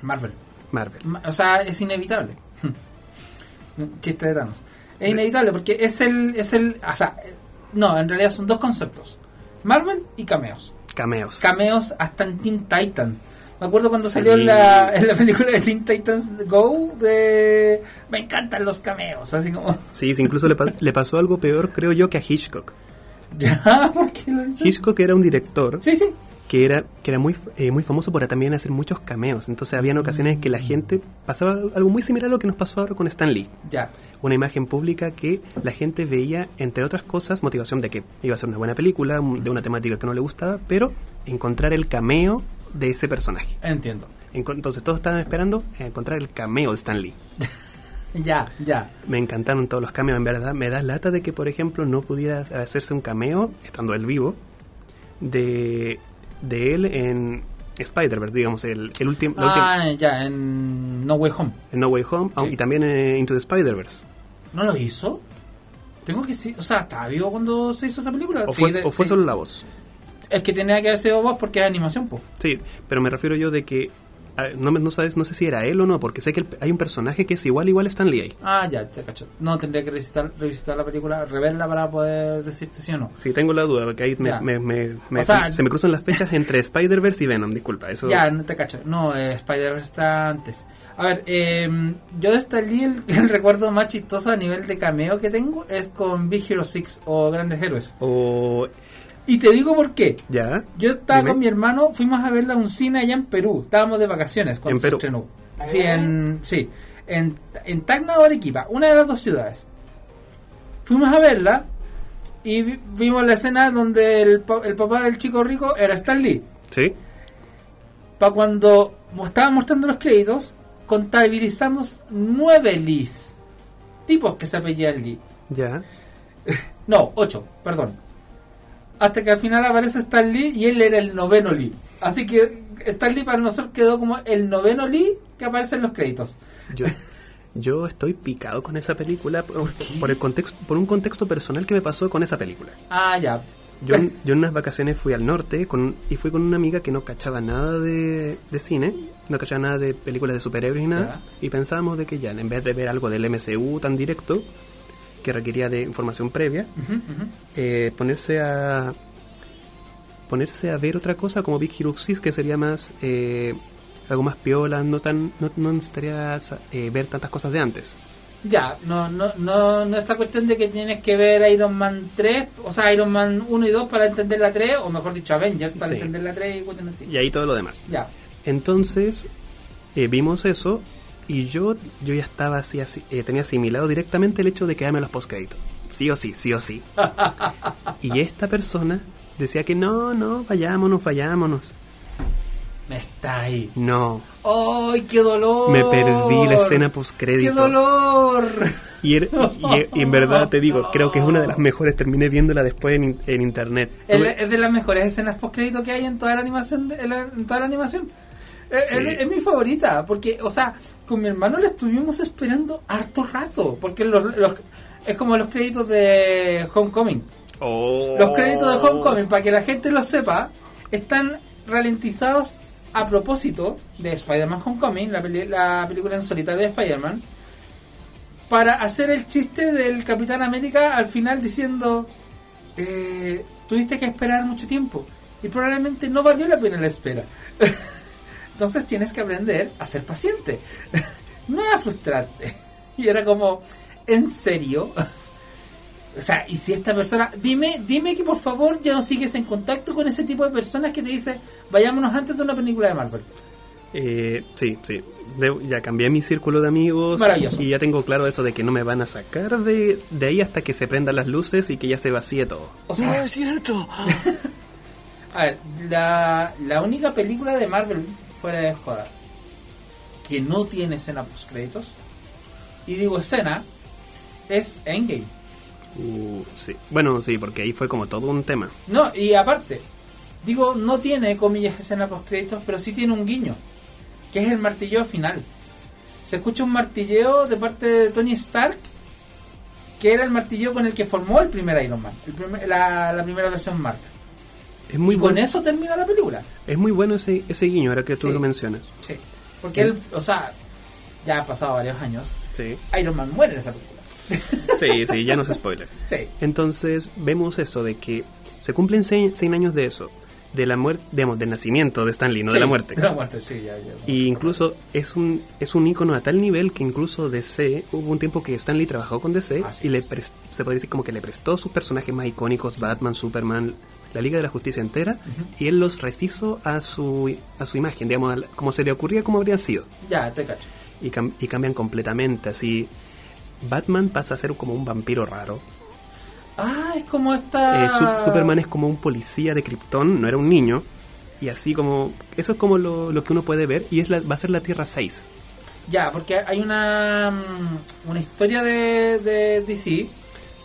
Marvel. Marvel. Ma- O sea, es inevitable. Chiste de Thanos. Es inevitable porque es el, es el, o sea, no, en realidad son dos conceptos. Marvel y cameos. Cameos. Cameos hasta en Teen Titans. Me acuerdo cuando Sí. salió en la, en la película de Teen Titans Go de... Me encantan los cameos, así como... sí, sí, incluso le, pa- le pasó algo peor, creo yo, que a Hitchcock. ¿Ya? ¿Por qué lo dices? Hitchcock era un director Sí, sí. Que era que era muy eh, muy famoso por también hacer muchos cameos. Entonces habían ocasiones en que la gente pasaba algo muy similar a lo que nos pasó ahora con Stan Lee. Ya. Una imagen pública que la gente veía, entre otras cosas, motivación de que iba a ser una buena película, de una temática que no le gustaba, pero encontrar el cameo de ese personaje. Entiendo. Entonces todos estaban esperando encontrar el cameo de Stan Lee. Ya, ya. Me encantaron todos los cameos, en verdad. Me da lata de que, por ejemplo, no pudiera hacerse un cameo, estando él vivo, de, de él en Spider-Verse, digamos, el, el último, Ah, ya, en No Way Home. en No Way Home Sí. y también en Into the Spider-Verse. ¿No lo hizo? Tengo que sí, o sea, ¿estaba vivo cuando se hizo esa película? ¿O fue, de- o fue sí. solo la voz? Es que tenía que haber sido vos porque es animación, pues. Sí, pero me refiero yo de que no, me- no sabes, no sé si era él o no, porque sé que el- hay un personaje que es igual igual a Stan Lee ahí. Ah, ya, te cacho. No, tendría que revisitar, revisitar la película, reverla para poder decirte sí o no. Sí, tengo la duda, porque ahí me, me- me- me- sea- se, se me cruzan las fechas entre Spider-Verse y Venom, disculpa. Eso, Ya, no te cacho. No, eh, Spider-Verse está antes. A ver, eh, yo de Stan Lee el, el recuerdo más chistoso a nivel de cameo que tengo es con Big Hero 6 o Grandes Héroes. O Y te digo por qué. ya. Yo estaba Dime. con mi hermano, fuimos a verla a un cine allá en Perú. Estábamos de vacaciones cuando En se Perú. estrenó. Sí, en, sí, en, en Tacna o Arequipa, una de las dos ciudades. Fuimos a verla y vi- vimos la escena donde el, el papá del chico rico era Stan Lee. Sí. Para cuando estaban mostrando los créditos, contabilizamos nueve Lees. Tipos que se apellidan Lee. Ya. No, ocho, perdón. Hasta que al final aparece Stan Lee y él era el noveno Lee. Así que Stan Lee para nosotros quedó como el noveno Lee que aparece en los créditos. Yo, yo estoy picado con esa película por, por el contexto, por un contexto personal que me pasó con esa película. Ah, ya. Yo, en- yo en unas vacaciones fui al norte con, y fui con una amiga que no cachaba nada de, de cine, no cachaba nada de películas de superhéroes ni nada, y pensábamos de que ya, en vez de ver algo del MCU tan directo, que requería de información previa, eh, ponerse a ponerse a ver otra cosa como Big Hero 6 que sería más eh, algo más piola, no tan no, no necesitaría eh, ver tantas cosas de antes. Ya, no, no, no, no esta cuestión de que tienes que ver Iron Man 3, o sea, Iron Man 1 y 2 para entender la 3, o mejor dicho, Avengers para Sí. entender la 3 y. Y ahí todo lo demás. Ya. Entonces eh, vimos eso y yo yo ya estaba así, así eh, tenía asimilado directamente el hecho de quedarme en los postcréditos. Sí o sí, sí o sí. y esta persona decía que no, no, vayámonos, vayámonos. Me está ahí. No, ¡Ay, qué dolor! me perdí la escena ¡Qué postcrédito. dolor! Y, er- y- y en verdad te digo, creo que es una de las mejores. Terminé viéndola después en, en internet. Es, es de las mejores escenas post crédito que hay en toda la animación. de- en, la- en toda la animación. Es, Sí. es- es mi favorita, porque, o sea, con mi hermano la estuvimos esperando harto rato, porque los, los- es como los créditos de Homecoming. Oh. Los créditos de Homecoming, para que la gente lo sepa, están ralentizados a propósito de Spider-Man Homecoming, la, peli- la película en solitario de Spider-Man, para hacer el chiste del Capitán América al final diciendo, eh, tuviste que esperar mucho tiempo y probablemente no valió la pena la espera. Entonces tienes que aprender a ser paciente, no a frustrarte. Y era como, ¿en serio? O sea, y si esta persona, dime, dime que por favor ya no sigues en contacto con ese tipo de personas que te dicen, vayámonos antes de una película de Marvel. Eh, sí, sí. Ya cambié mi círculo de amigos. Maravilloso. Y ya tengo claro eso de que no me van a sacar de, de ahí hasta que se prendan las luces y que ya se vacíe todo. O sea, es cierto. a ver, la, la única película de Marvel fuera de joda que no tiene escena post créditos, y digo escena, es Endgame. Uh, sí. Bueno, sí, porque ahí fue como todo un tema. No, y aparte, digo, no tiene, comillas, escena post créditos, pero sí tiene un guiño, que es el martilleo final. Se escucha un martilleo de parte de Tony Stark, que era el martilleo con el que formó el primer Iron Man, el primer- la, la primera versión Mark. Es muy y con eso termina la película. Es muy bueno ese, ese guiño, ahora que tú Sí. lo mencionas. Sí. Porque él, o sea, ya han pasado varios años, Sí. Iron Man muere en esa película. Sí, sí, ya no es spoiler. Sí. Entonces vemos eso de que se cumplen 100 años de eso, de la muerte, digamos, del nacimiento de Stan Lee, no de Sí, la muerte. De la muerte, sí, ya, ya. Y incluso es un es un icono a tal nivel que incluso DC, hubo un tiempo que Stan Lee trabajó con DC Así y le se puede decir como que le prestó sus personajes más icónicos, Batman, Superman, la Liga de la Justicia entera, y él los reshizo a su, a su imagen, digamos, al- como se le ocurría como habrían sido. Ya, te cacho. Y, cam- y cambian completamente, así. Batman pasa a ser como un vampiro raro. Ah, es como esta... Eh, Su- Superman es como un policía de Krypton, no era un niño. Y así como... Eso es como lo, lo que uno puede ver. Y es la, va a ser la Tierra 6. Ya, porque hay una, mm, una historia de, de DC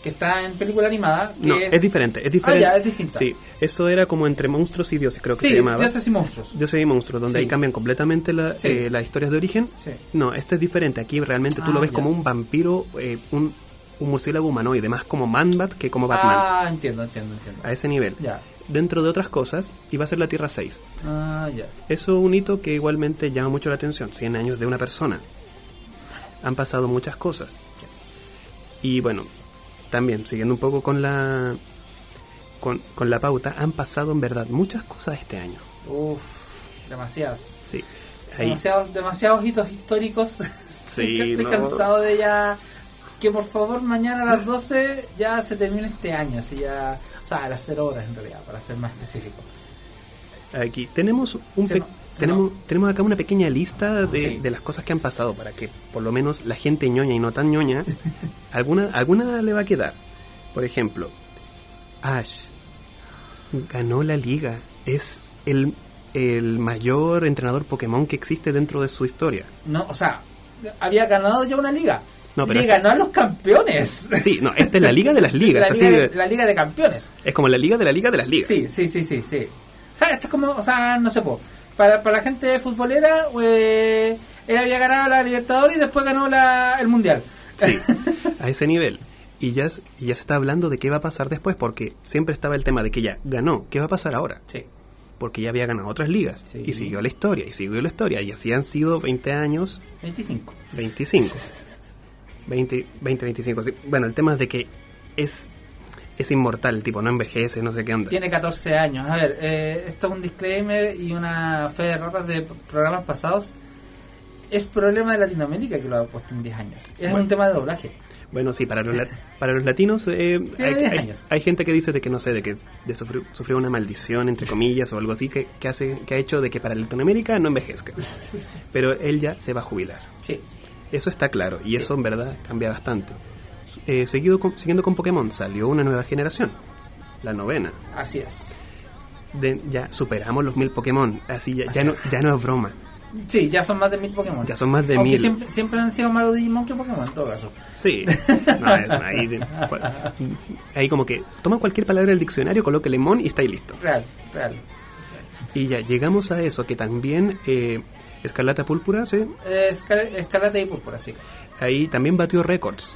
que está en película animada. Que No, es, diferente, es diferente. Ah, ya, es distinta. Sí, eso era como entre monstruos y dioses, creo que Sí, se llamaba. dioses y monstruos. Dioses y monstruos, donde Sí. ahí cambian completamente la- Sí. eh, las historias de origen. Sí. No, este es diferente. Aquí realmente tú Ah, lo ves ya. como un vampiro, eh, un, un murciélago humanoide, más como Man-Bat que como Batman. Ah, entiendo, entiendo, entiendo. A ese nivel. Ya. Dentro de otras cosas, y va a ser la Tierra 6. Ah, ya. Eso es un hito que igualmente llama mucho la atención. 100 años de una persona. Han pasado muchas cosas. Y bueno, también siguiendo un poco con la con, con la pauta, han pasado en verdad muchas cosas este año. Uf, demasiadas. Sí. Ahí, Demasiados, demasiados hitos históricos. Sí, Estoy no. cansado de ya. Que por favor mañana a las 12 ya se termine este año. Así ya. O sea, a las 0 horas en realidad, para ser más específico. aquí tenemos un Se pe- no- se tenemos, tenemos acá una pequeña lista de, Sí. de las cosas que han pasado para que por lo menos la gente ñoña y no tan ñoña alguna alguna le va a quedar. Por ejemplo, Ash ganó la liga. Es el, el mayor entrenador Pokémon que existe dentro de su historia. No, o sea, había ganado ya una liga. No, pero Le esta- ganó a los campeones. Sí, no, esta es la liga de las ligas. la, así liga de- de, la liga de campeones. es como la liga de la liga de las ligas. Sí, sí, sí, sí, sí. O sea, esto es como, o sea, no sé, po, para, para la gente futbolera, eh, él había ganado la Libertadores y después ganó la, el Mundial. Sí, a ese nivel. Y ya, es- y ya se está hablando de qué va a pasar después, porque siempre estaba el tema de que ya ganó, ¿qué va a pasar ahora? Sí. Porque ya había ganado otras ligas. Sí. Y siguió la historia, y siguió la historia. Y así han sido 20 años, 25. 25. 20, 20, 25. sí. Bueno, el tema es de que es, es inmortal, tipo no envejece, no sé qué onda. Tiene 14 años. A ver, eh, esto es un disclaimer y una fe de ratas de programas pasados. Es problema de Latinoamérica que lo ha puesto en 10 años. Es Bueno. un tema de doblaje. Bueno, sí, para los, para los latinos eh, hay, 10 hay- años. hay gente que dice de que no sé, de que de sufrió, sufrió una maldición, entre comillas, o algo así, que, que, hace, que ha hecho de que para Latinoamérica no envejezca. Pero él ya se va a jubilar. Sí. Eso está claro, y eso en verdad cambia bastante. Eh, seguido con- siguiendo con Pokémon, salió una nueva generación, la novena. Así es. De- ya superamos los mil Pokémon, así ya, ya no, ya no es broma. Sí, ya son más de mil Pokémon. Ya son más de Aunque mil. Siempre, siempre han sido más los Digimon que Pokémon en todo caso. Sí, no, es- ahí, de- cual- ahí como que toma cualquier palabra del diccionario, coloque lemon y está ahí listo. Real, real. Y ya llegamos a eso, que también eh, Escarlata Púrpura, sí, Eh, Escal- Escarlata y Púrpura, sí. ahí también batió récords.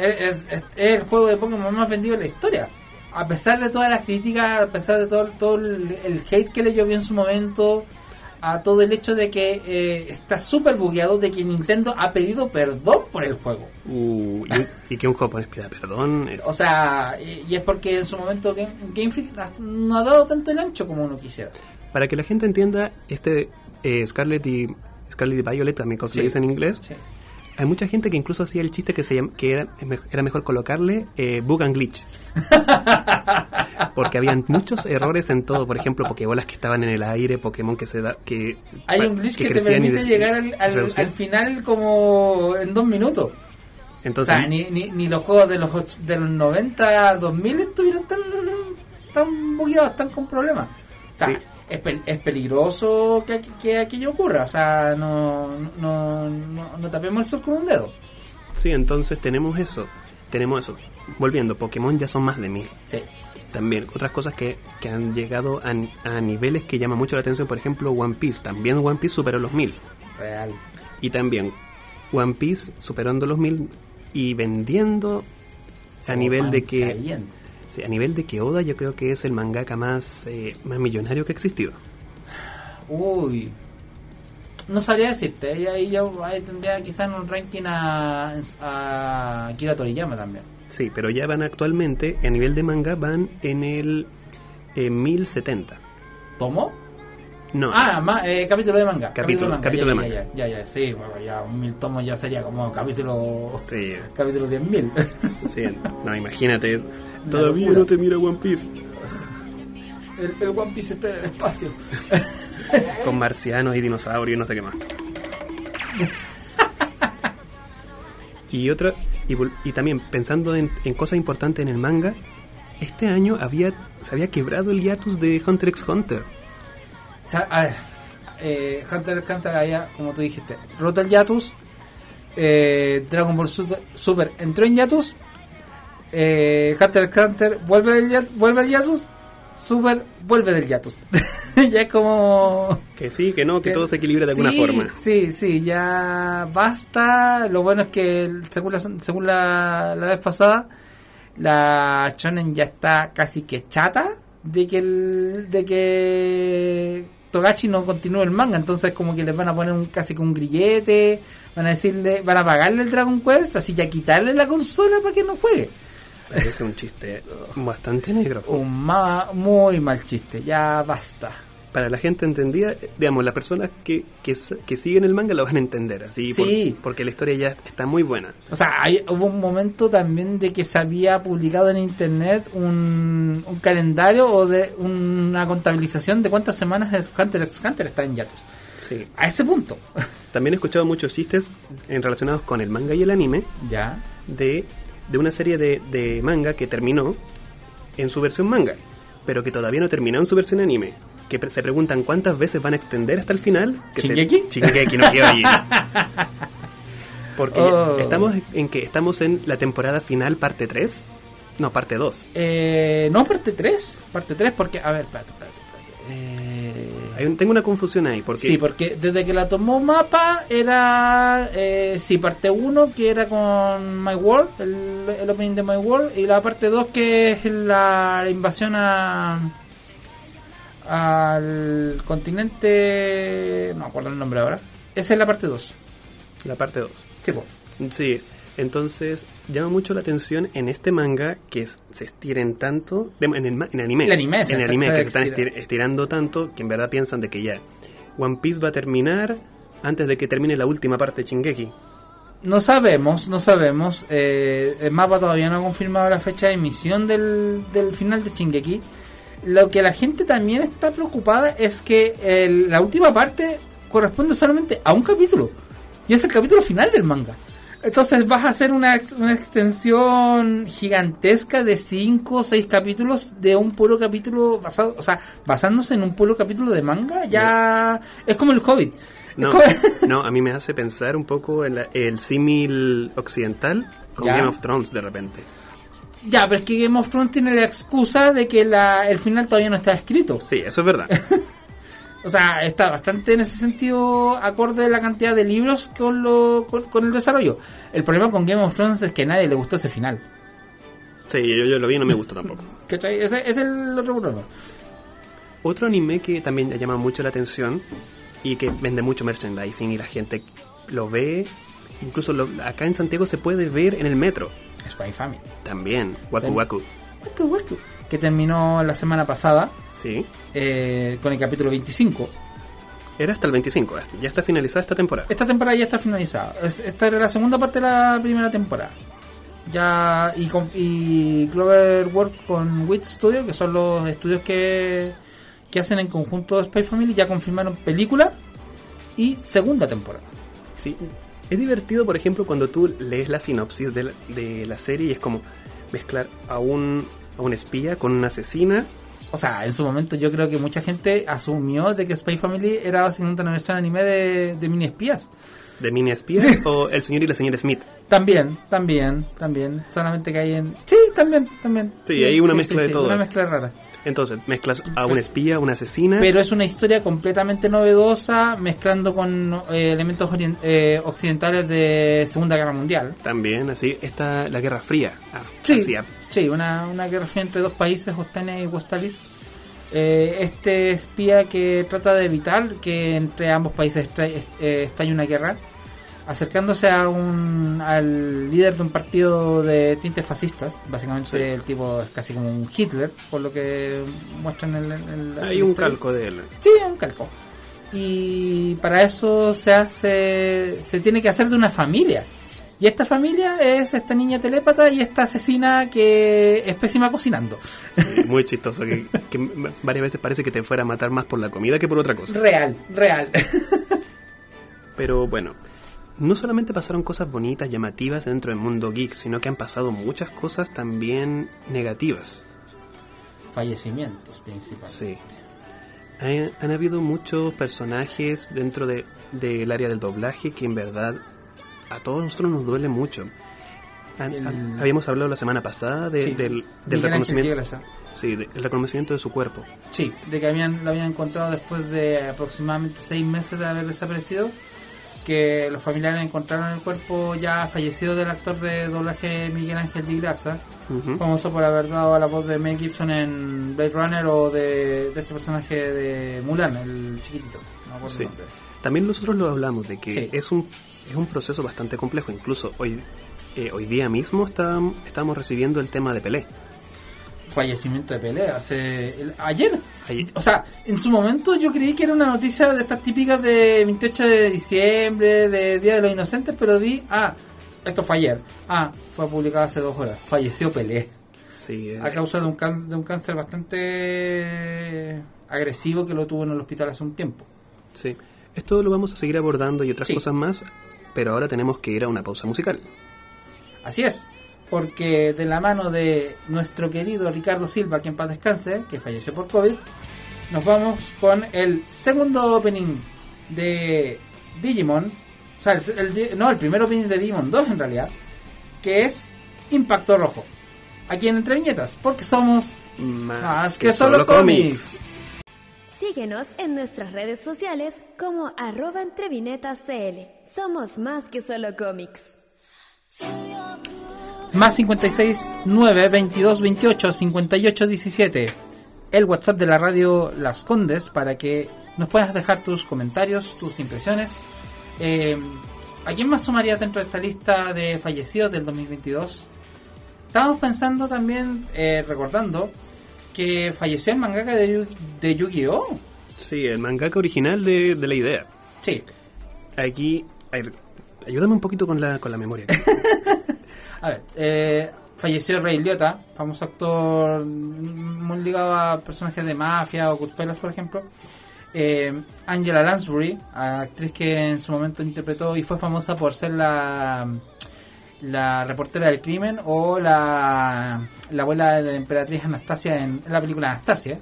Es, es- es- es el juego de Pokémon más vendido de la historia. A pesar de todas las críticas, a pesar de todo, todo el, el hate que le llovió en su momento, a todo el hecho de que eh, está súper bugueado, de que Nintendo ha pedido perdón por el juego. Uh, y, y que un japonés pida perdón. es- O sea, y, y es porque en su momento Game, Game Freak no ha dado tanto el ancho como uno quisiera. Para que la gente entienda, este eh, Scarlet y Scarlet y Violet, también como se Sí. dice en inglés, Sí. Hay mucha gente que incluso hacía el chiste que se llama- que era, era mejor colocarle eh, bug and glitch. Porque habían muchos errores en todo, por ejemplo, Pokébolas que estaban en el aire, Pokémon que se da que Hay un glitch que, te permite llegar al, al- final como en dos minutos. Entonces, o sea, ni, ni, ni los juegos de los, och- de los 90 a 2000 estuvieron tan, tan bugueados, tan con problemas. O sea, Sí. Es, pel- es peligroso que, que aquello ocurra. O sea, no, no, no, no tapemos el sol con un dedo. sí, entonces tenemos eso, tenemos eso. Volviendo, Pokémon ya son más de mil. Sí. También, otras cosas que, que han llegado a, a niveles que llaman mucho la atención, por ejemplo, One Piece. También One Piece superó los mil. Real. Y también One Piece superando los mil y vendiendo a Como nivel de que caliente. Sí, a nivel de que Oda yo creo que es el mangaka más eh, más millonario que ha existido. Uy. No sabría decirte. Ahí, ahí yo ahí tendría quizás en un ranking a, a Akira Toriyama también. Sí, pero ya van actualmente a nivel de manga van en el eh, 1070. ¿Tomo? No, Ah, ma- eh, capítulo de manga. Capítulo- manga, capítulo ya, de ya, Ya, ya, ya, sí, bueno, ya un mil tomos ya sería como capítulo. sí, Capítulo 10.000. sí, no, imagínate, todavía locura. no te mira One Piece el, el One Piece está en el espacio. con marcianos y dinosaurios y no sé qué más. Y otra y, también pensando en, en cosas importantes en el manga, este año había se había quebrado el hiatus de Hunter x Hunter. A ver, eh, Hunter x Hunter había, como tú dijiste, roto el Yatus. Eh, Dragon Ball Super, Super entró en Yatus. Eh, Hunter x Hunter vuelve del vuelve al Yatus. Super vuelve del Yatus. ya es como. Que sí, que no, que todo se equilibra de alguna Sí, forma. Sí, sí, ya basta. Lo bueno es que, según la, según la, la vez pasada, la Shonen ya está casi que chata de que el, de que Togachi no continúe el manga. Entonces, como que les van a poner un, casi que un grillete. Van a decirle, van a pagarle el Dragon Quest, así ya quitarle la consola para que no juegue. Parece un chiste bastante negro. Un ma- muy mal chiste, ya basta. Para la gente entendida, digamos, las personas que, que, siguen el manga lo van a entender, así, por- Sí. porque la historia ya está muy buena. O sea, hay- hubo un momento también de que se había publicado en internet un, un calendario o de una contabilización de cuántas semanas el Hunter x Hunter está en Yatus. Sí. A ese punto. También he escuchado muchos chistes en relacionados con el manga y el anime ya. de, de una serie de, de manga que terminó en su versión manga, pero que todavía no terminó en su versión anime. Que se preguntan cuántas veces van a extender hasta el final. Que se- ¿Shingeki? Shingeki no Kyojin. Porque ya Oh. estamos en que estamos en la temporada final parte 3. No, parte 2. Eh, no, parte 3. Parte 3 porque... A ver, espérate, espérate. espérate. Eh, tengo una confusión ahí, porque Sí, porque desde que la tomó Mapa era... Eh, sí, parte 1 que era con My World, el, el opening de My World, y la parte 2 que es la, la invasión a al continente... No me acuerdo el nombre ahora. Esa es la parte 2. la parte 2. Sí. Sí, Entonces, llama mucho la atención en este manga que es- se estiren tanto, de- en el, en anime, El anime se en el anime que se están estira. estir- estirando tanto que en verdad piensan de que ya One Piece va a terminar antes de que termine la última parte de Shingeki. No sabemos, no sabemos. Eh, el mapa todavía no ha confirmado la fecha de emisión del, del final de Shingeki. Lo que la gente también está preocupada es que el- la última parte corresponde solamente a un capítulo. Y es el capítulo final del manga. Entonces vas a hacer una, una extensión gigantesca de 5 o 6 capítulos de un puro capítulo basado, o sea, basándose en un puro capítulo de manga, ya es como el Hobbit. No, no, a mí me hace pensar un poco en la- el símil occidental con Ya. Game of Thrones de repente. Ya, pero es que Game of Thrones tiene la excusa de que la, el final todavía no está escrito. Sí, eso es verdad. O sea, está bastante en ese sentido acorde la cantidad de libros con, lo, con, con el desarrollo. El problema con Game of Thrones es que a nadie le gustó ese final. Sí, yo, yo lo vi y no me gustó tampoco. ¿Cachai? Ese, es el otro problema. Otro anime que también llama mucho la atención y que vende mucho merchandising y la gente lo ve, incluso lo- acá en Santiago se puede ver en el metro. Spy Family. También, Waku Waku. Waku Waku. Que terminó la semana pasada Sí, eh, con el capítulo 25. era hasta el 25, ya está finalizada esta temporada. Esta temporada ya está finalizada. Es- Esta era la segunda parte de la primera temporada. Ya y, con, y Cloverwork con Wit Studio, que son los estudios que, que hacen en conjunto Spy Family, ya confirmaron película y segunda temporada. Sí, es divertido, por ejemplo, cuando tú lees la sinopsis de la, de la serie y es como mezclar a un, a un espía con una asesina. O sea, en su momento yo creo que mucha gente asumió de que Spy Family era básicamente una versión anime de, de mini espías. de mini espía o el señor y la señora Smith. También, también, también. Solamente que hay en... Sí, también, también. Sí, hay una mezcla de todo Una mezcla rara. Entonces, mezclas a un espía, una asesina. Pero es una historia completamente novedosa, mezclando con eh, elementos eh, occidentales de Segunda Guerra Mundial. También, así, está la Guerra Fría. Ah, Sí, ah, sí una, una guerra fría entre dos países, Ostania y Westalis. Eh, este espía que trata de evitar que entre ambos países eh, estalle una guerra, acercándose a un, al líder de un partido de tintes fascistas, básicamente Sí. el tipo es casi como un Hitler, por lo que muestran en, el- en la hay un historia. calco de él. Sí, un calco. Y para eso se hace, se tiene que hacer de una familia. Y esta familia es esta niña telépata y esta asesina que es pésima cocinando. Sí, muy chistoso. Que, varias veces parece que te fuera a matar más por la comida que por otra cosa. Real, real. Pero bueno, no solamente pasaron cosas bonitas, llamativas dentro del mundo geek, sino que han pasado muchas cosas también negativas. Fallecimientos principalmente. Sí. Hay- han habido muchos personajes dentro de- del área del doblaje que en verdad a todos nosotros nos duele mucho. Han- El- han- habíamos hablado la semana pasada de- Sí. del, reconocimiento, sí, de- el reconocimiento de su cuerpo. Sí, de que habían, lo habían encontrado después de aproximadamente seis meses de haber desaparecido. Que los familiares encontraron el cuerpo ya fallecido del actor de doblaje Miguel Ángel. Ujú. famoso por haber dado la voz de Mel Gibson en Blade Runner o de, de este personaje de Mulan, el chiquitito. No Sí. el. También nosotros lo hablamos de que Sí. es un es un proceso bastante complejo. Incluso hoy eh, hoy día mismo estábamos, estamos recibiendo el tema de Pelé. Fallecimiento de pelea hace el- ayer. O sea, en su momento yo creí que era una noticia de estas típicas de 28 de diciembre, de Día de los Inocentes, pero vi, ah, esto fue ayer. Ah, fue publicado hace dos horas. Falleció Pelé. sí, eh, A causa de un, can- de un cáncer bastante agresivo que lo tuvo en el hospital hace un tiempo. sí. Esto lo vamos a seguir abordando y otras Sí. cosas más, pero ahora tenemos que ir a una pausa musical. Así es, porque de la mano de nuestro querido Ricardo Silva, que en paz descanse, que falleció por COVID, nos vamos con el segundo opening de Digimon, o sea, el, el di- no, el primer opening de Digimon 2 en realidad, que es Impacto Rojo. Aquí en Entre Viñetas, porque somos Más, más que, solo cómics. Síguenos en nuestras redes sociales como arroba entrevinetascl. Somos más que solo cómics. Más 56 9 22 28 58 17. El WhatsApp de la radio Las Condes para que nos puedas dejar tus comentarios, tus impresiones. eh, ¿A quién más sumaría dentro de esta lista de fallecidos del 2022? Estábamos pensando también, eh, recordando, que falleció el mangaka de, Yu- de Yu-Gi-Oh! Sí, el mangaka original de, de la idea. Sí. Aquí, ayúdame un poquito con la, con la memoria. A ver, eh, falleció Ray Liotta, famoso actor mm, muy ligado a personajes de mafia o Goodfellas, por ejemplo. Eh, Angela Lansbury, actriz que en su momento interpretó y fue famosa por ser la, la reportera del crimen o la, la abuela de la emperatriz Anastasia en, en la película Anastasia.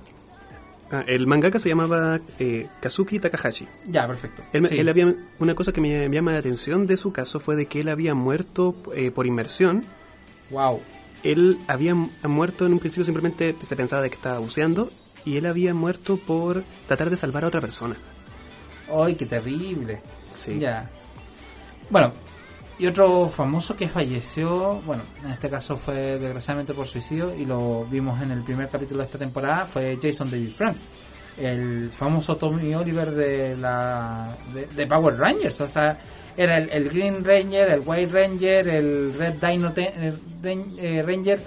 Ah, el mangaka se llamaba eh, Kazuki Takahashi. Ya, perfecto. Él, me- Sí. él había, una cosa que me llama la atención de su caso fue de que él había muerto eh, por inmersión. Wow. Él había mu- muerto en un principio simplemente se pensaba de que estaba buceando y él había muerto por tratar de salvar a otra persona. ¡Ay, qué terrible! Sí. Ya. Bueno, y otro famoso que falleció, bueno, en este caso fue desgraciadamente por suicidio y lo vimos en el primer capítulo de esta temporada, fue Jason David Frank, el famoso Tommy Oliver de la de, Power Rangers, o sea, era el, Green Ranger, el White Ranger, el Red Dino Te- el Ren- eh, Ranger,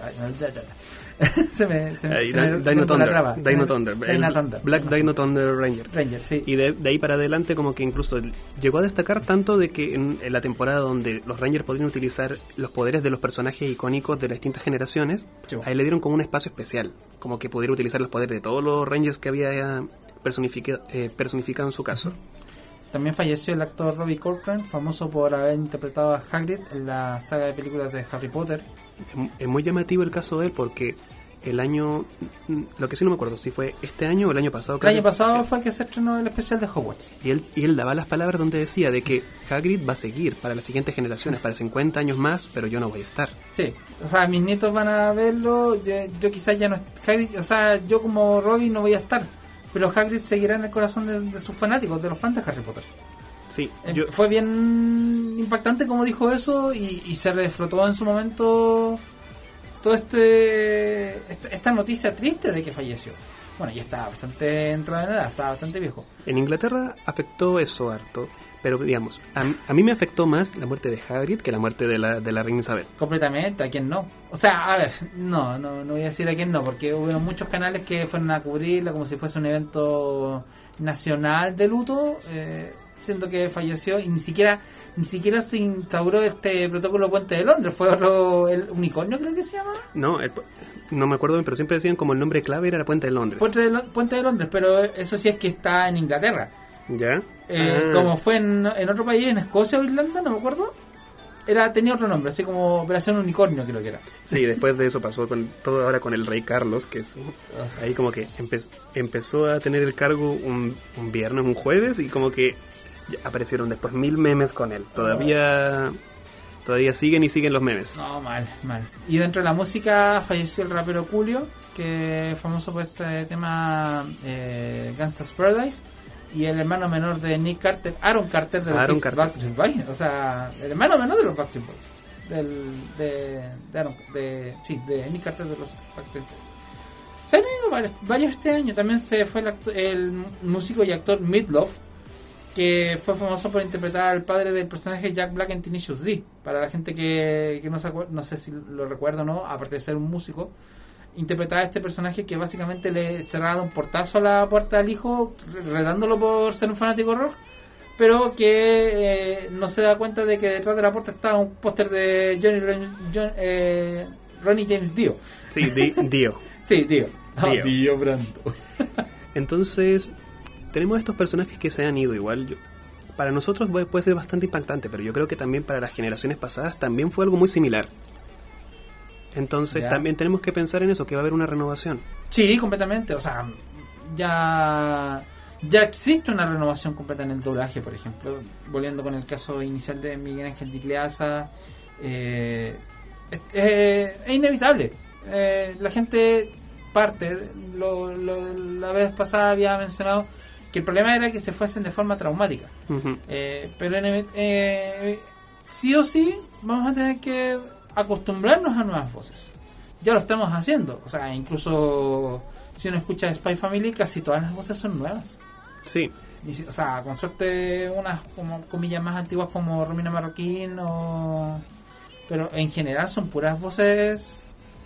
se me, se me Dino la Thunder, traba. Dino Thunder, Dino el Thunder. Black Dino Thunder Ranger. Ranger, sí. Y de, de ahí para adelante como que incluso llegó a destacar tanto de que en, en la temporada donde los Rangers podían utilizar los poderes de los personajes icónicos de las distintas generaciones, Sí. ahí le dieron como un espacio especial, como que pudiera utilizar los poderes de todos los Rangers que había personifica- eh, personificado en su caso. También falleció el actor Robbie Coltrane, famoso por haber interpretado a Hagrid en la saga de películas de Harry Potter. Es, muy llamativo el caso de él porque el año, lo que sí no me acuerdo, si fue este año o el año pasado. El año pasado fue que se estrenó el especial de Hogwarts. Y él, y él daba las palabras donde decía de que Hagrid va a seguir para las siguientes generaciones, para 50 años más, pero yo no voy a estar. Sí, o sea, mis nietos van a verlo, yo, yo quizás ya no... Hagrid, o sea, yo como Robin no voy a estar, pero Hagrid seguirá en el corazón de, de sus fanáticos, de los fans de Harry Potter. Sí, yo, Fue bien impactante como dijo eso y, y se reflotó en su momento todo este esta, noticia triste de que falleció. Bueno, ya estaba bastante entrado en edad, estaba bastante viejo. en Inglaterra afectó eso harto, pero digamos, a, a mí me afectó más la muerte de Hagrid que la muerte de la, de la reina Isabel. Completamente, a quién no. O sea, a ver, no, no, no voy a decir a quién no, porque hubo muchos canales que fueron a cubrirla como si fuese un evento nacional de luto, eh, siendo que falleció y ni siquiera ni siquiera se instauró este protocolo Puente de Londres, fue otro, el unicornio creo que se llama. No, el- no me acuerdo bien, pero siempre decían como el nombre clave era la Puente de Londres. Puente de, Lo- Puente de Londres, pero eso sí es que está en Inglaterra. ¿Ya? Eh, Ah, Como fue en, en otro país, en Escocia o Irlanda, no me acuerdo. Era, tenía otro nombre, así como Operación Unicornio creo que era. Sí, después de eso pasó con todo ahora con el rey Carlos, que es ahí como que empe- empezó a tener el cargo un, un viernes, un jueves, y como que aparecieron después mil memes con él. Todavía todavía siguen y siguen los memes. No, mal, mal. Y dentro de la música falleció el rapero Julio, que es famoso por este tema eh, Gangsta's Paradise. Y el hermano menor de Nick Carter, Aaron Carter de los Aaron Big- Carter. Backstreet Boys. O sea, el hermano menor de los Backstreet Boys. Del, de, de, Aaron, de, sí, de Nick Carter de los Backstreet Boys. Se han ido varios, varios este año. También se fue el, acto- el músico y actor Midlove, que fue famoso por interpretar al padre del personaje Jack Black en Tenacious D. Para la gente que, que no, se no sé si lo recuerda o no, aparte de ser un músico, interpretaba a este personaje que básicamente le cerraba un portazo a la puerta al hijo, re- retándolo por ser un fanático rock, pero que eh, no se da cuenta de que detrás de la puerta estaba un póster de Johnny John- eh, Ronnie James Dio. Sí, Di- Dio. Sí, Dio. Ah, Dio. Dio Brando. Entonces, tenemos estos personajes que se han ido igual. Yo- para nosotros puede ser bastante impactante, pero yo creo que también para las generaciones pasadas también fue algo muy similar. Entonces, Ya. también tenemos que pensar en eso, que va a haber una renovación. Sí, completamente. O sea, ya ya existe una renovación completa en el doblaje, por ejemplo. Volviendo con el caso inicial de Miguel Ángel Dicleasa, eh, es, eh, es inevitable. Eh, la gente parte. Lo, lo- la vez pasada había mencionado que el problema era que se fuesen de forma traumática. Eh, pero en- eh, sí o sí vamos a tener que acostumbrarnos a nuevas voces. Ya lo estamos haciendo. O sea, incluso si uno escucha Spy Family, casi todas las voces son nuevas. Sí, o sea, con suerte unas como comillas más antiguas como Romina Marroquín o... Pero en general son puras voces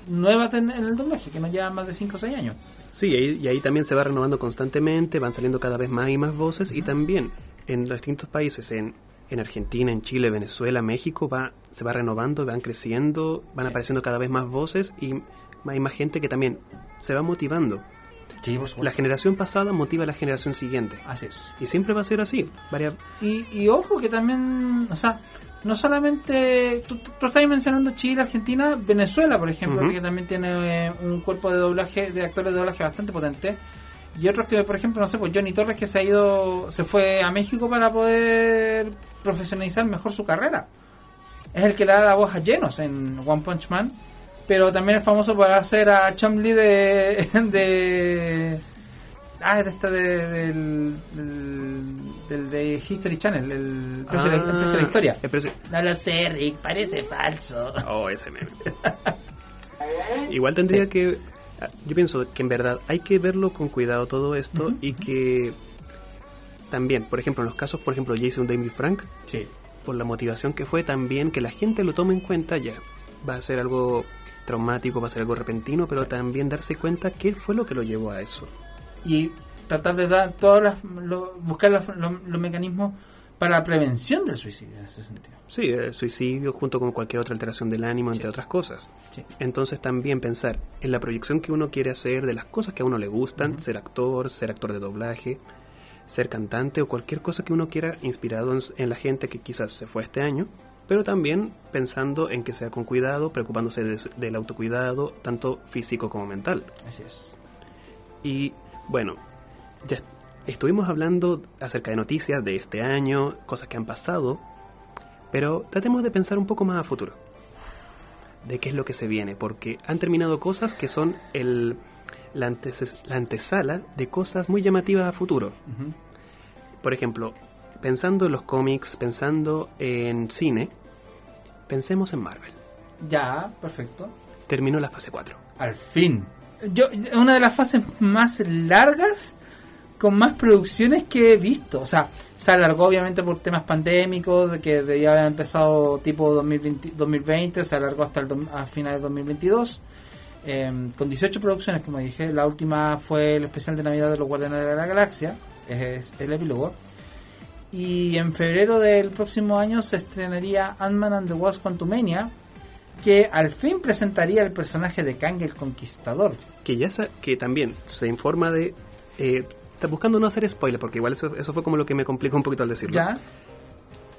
nuevas en, en el doblaje, que no llevan más de 5 o 6 años. Sí, y ahí, y ahí también se va renovando constantemente, van saliendo cada vez más y más voces y también en los distintos países, en, en Argentina, en Chile, Venezuela, México, va, se va renovando, van creciendo, van apareciendo cada vez más voces y hay más gente que también se va motivando. Sí, por La generación pasada motiva a la generación siguiente. Así es. Y siempre va a ser así. Y, y ojo que también, o sea, no solamente, tú, tú estás mencionando Chile, Argentina, Venezuela, por ejemplo, que también tiene eh, un cuerpo de doblaje, de actores de doblaje bastante potente. Y otros que, por ejemplo, no sé, pues Johnny Torres que se ha ido, se fue a México para poder profesionalizar mejor su carrera. Es el que le da la voz a Genos en One Punch Man. Pero también es famoso por hacer a Chumley de, de Ah, de este de, del, del, del de History Channel, el precio, de, la- el precio de la historia. el precio- No lo sé, Rick, parece falso. Oh, ese meme. Igual tendría Sí. que. ah, Yo pienso que en verdad hay que verlo con cuidado todo esto y que también, por ejemplo, en los casos, por ejemplo, Jason David Frank, Sí. por la motivación que fue también que la gente lo tome en cuenta ya. Va a ser algo traumático, va a ser algo repentino, pero también darse cuenta qué fue lo que lo llevó a eso. Y tratar de dar todas las, lo- buscar los, los- los mecanismos para la prevención del suicidio en ese sentido. Sí, el suicidio junto con cualquier otra alteración del ánimo, entre otras cosas. Sí. Entonces también pensar en la proyección que uno quiere hacer de las cosas que a uno le gustan, ser actor, ser actor de doblaje, ser cantante o cualquier cosa que uno quiera inspirado en, en la gente que quizás se fue este año, pero también pensando en que sea con cuidado, preocupándose de- del autocuidado, tanto físico como mental. Así es. Y bueno, ya estuvimos hablando acerca de noticias de este año, cosas que han pasado, pero tratemos de pensar un poco más a futuro. De qué es lo que se viene, porque han terminado cosas que son el, la, antes- la antesala de cosas muy llamativas a futuro. Por ejemplo, pensando en los cómics, pensando en cine, pensemos en Marvel. Ya, perfecto. Terminó la fase 4. Al fin. Yo, una de las fases más largas con más producciones que he visto. O sea, se alargó obviamente por temas pandémicos, de que debía haber empezado tipo 2020, 2020 se alargó hasta el a finales de 2022. eh, con 18 producciones, como dije. La última fue el especial de Navidad de los Guardianes de la Galaxia. Es el epílogo. Y en febrero del próximo año se estrenaría Ant-Man and the Wasp Quantumania, que al fin presentaría el personaje de Kang el Conquistador. que ya que también se informa de eh, buscando no hacer spoiler porque igual eso, eso fue como lo que me complicó un poquito al decirlo ¿Ya?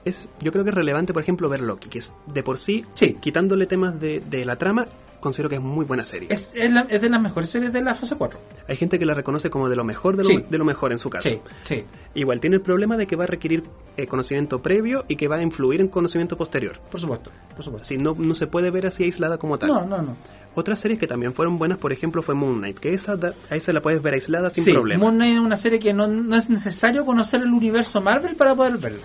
es yo creo que es relevante por ejemplo ver Loki que es de por sí, Sí. quitándole temas de, de la trama considero que es muy buena serie Es, es, la- es de las mejores series de la fase 4. hay gente que la reconoce como de lo mejor de lo, Sí. de lo mejor en su caso Sí, sí. igual tiene el problema de que va a requerir eh, conocimiento previo y que va a influir en conocimiento posterior Por supuesto, por supuesto. así no, no se puede ver así aislada como tal No, no, no. otras series que también fueron buenas por ejemplo fue Moon Knight que esa da- a esa la puedes ver aislada sin sí, problema Moon Knight es una serie que no, no es necesario conocer el universo Marvel para poder verla.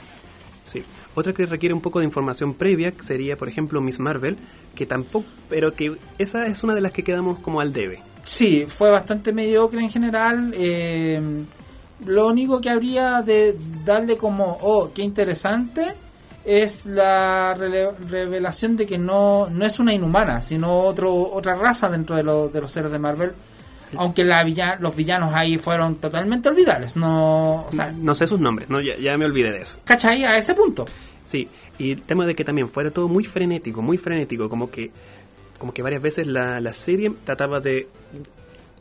Sí. Otra que requiere un poco de información previa sería, por ejemplo, Miss Marvel, que tampoco, pero que esa es una de las que quedamos como al debe. Sí, fue bastante mediocre en general. eh, lo único que habría de darle como, oh, qué interesante, es la revelación de que no, no es una inhumana, sino otro, otra raza dentro de, lo- de los seres de Marvel. Aunque la los villanos ahí fueron totalmente olvidables. No, o sea, No sé sus nombres, no ya, ya me olvidé de eso. ¿cachai? A ese punto. Sí, y el tema de que también fuera todo muy frenético, muy frenético, como que como que varias veces la, la serie trataba de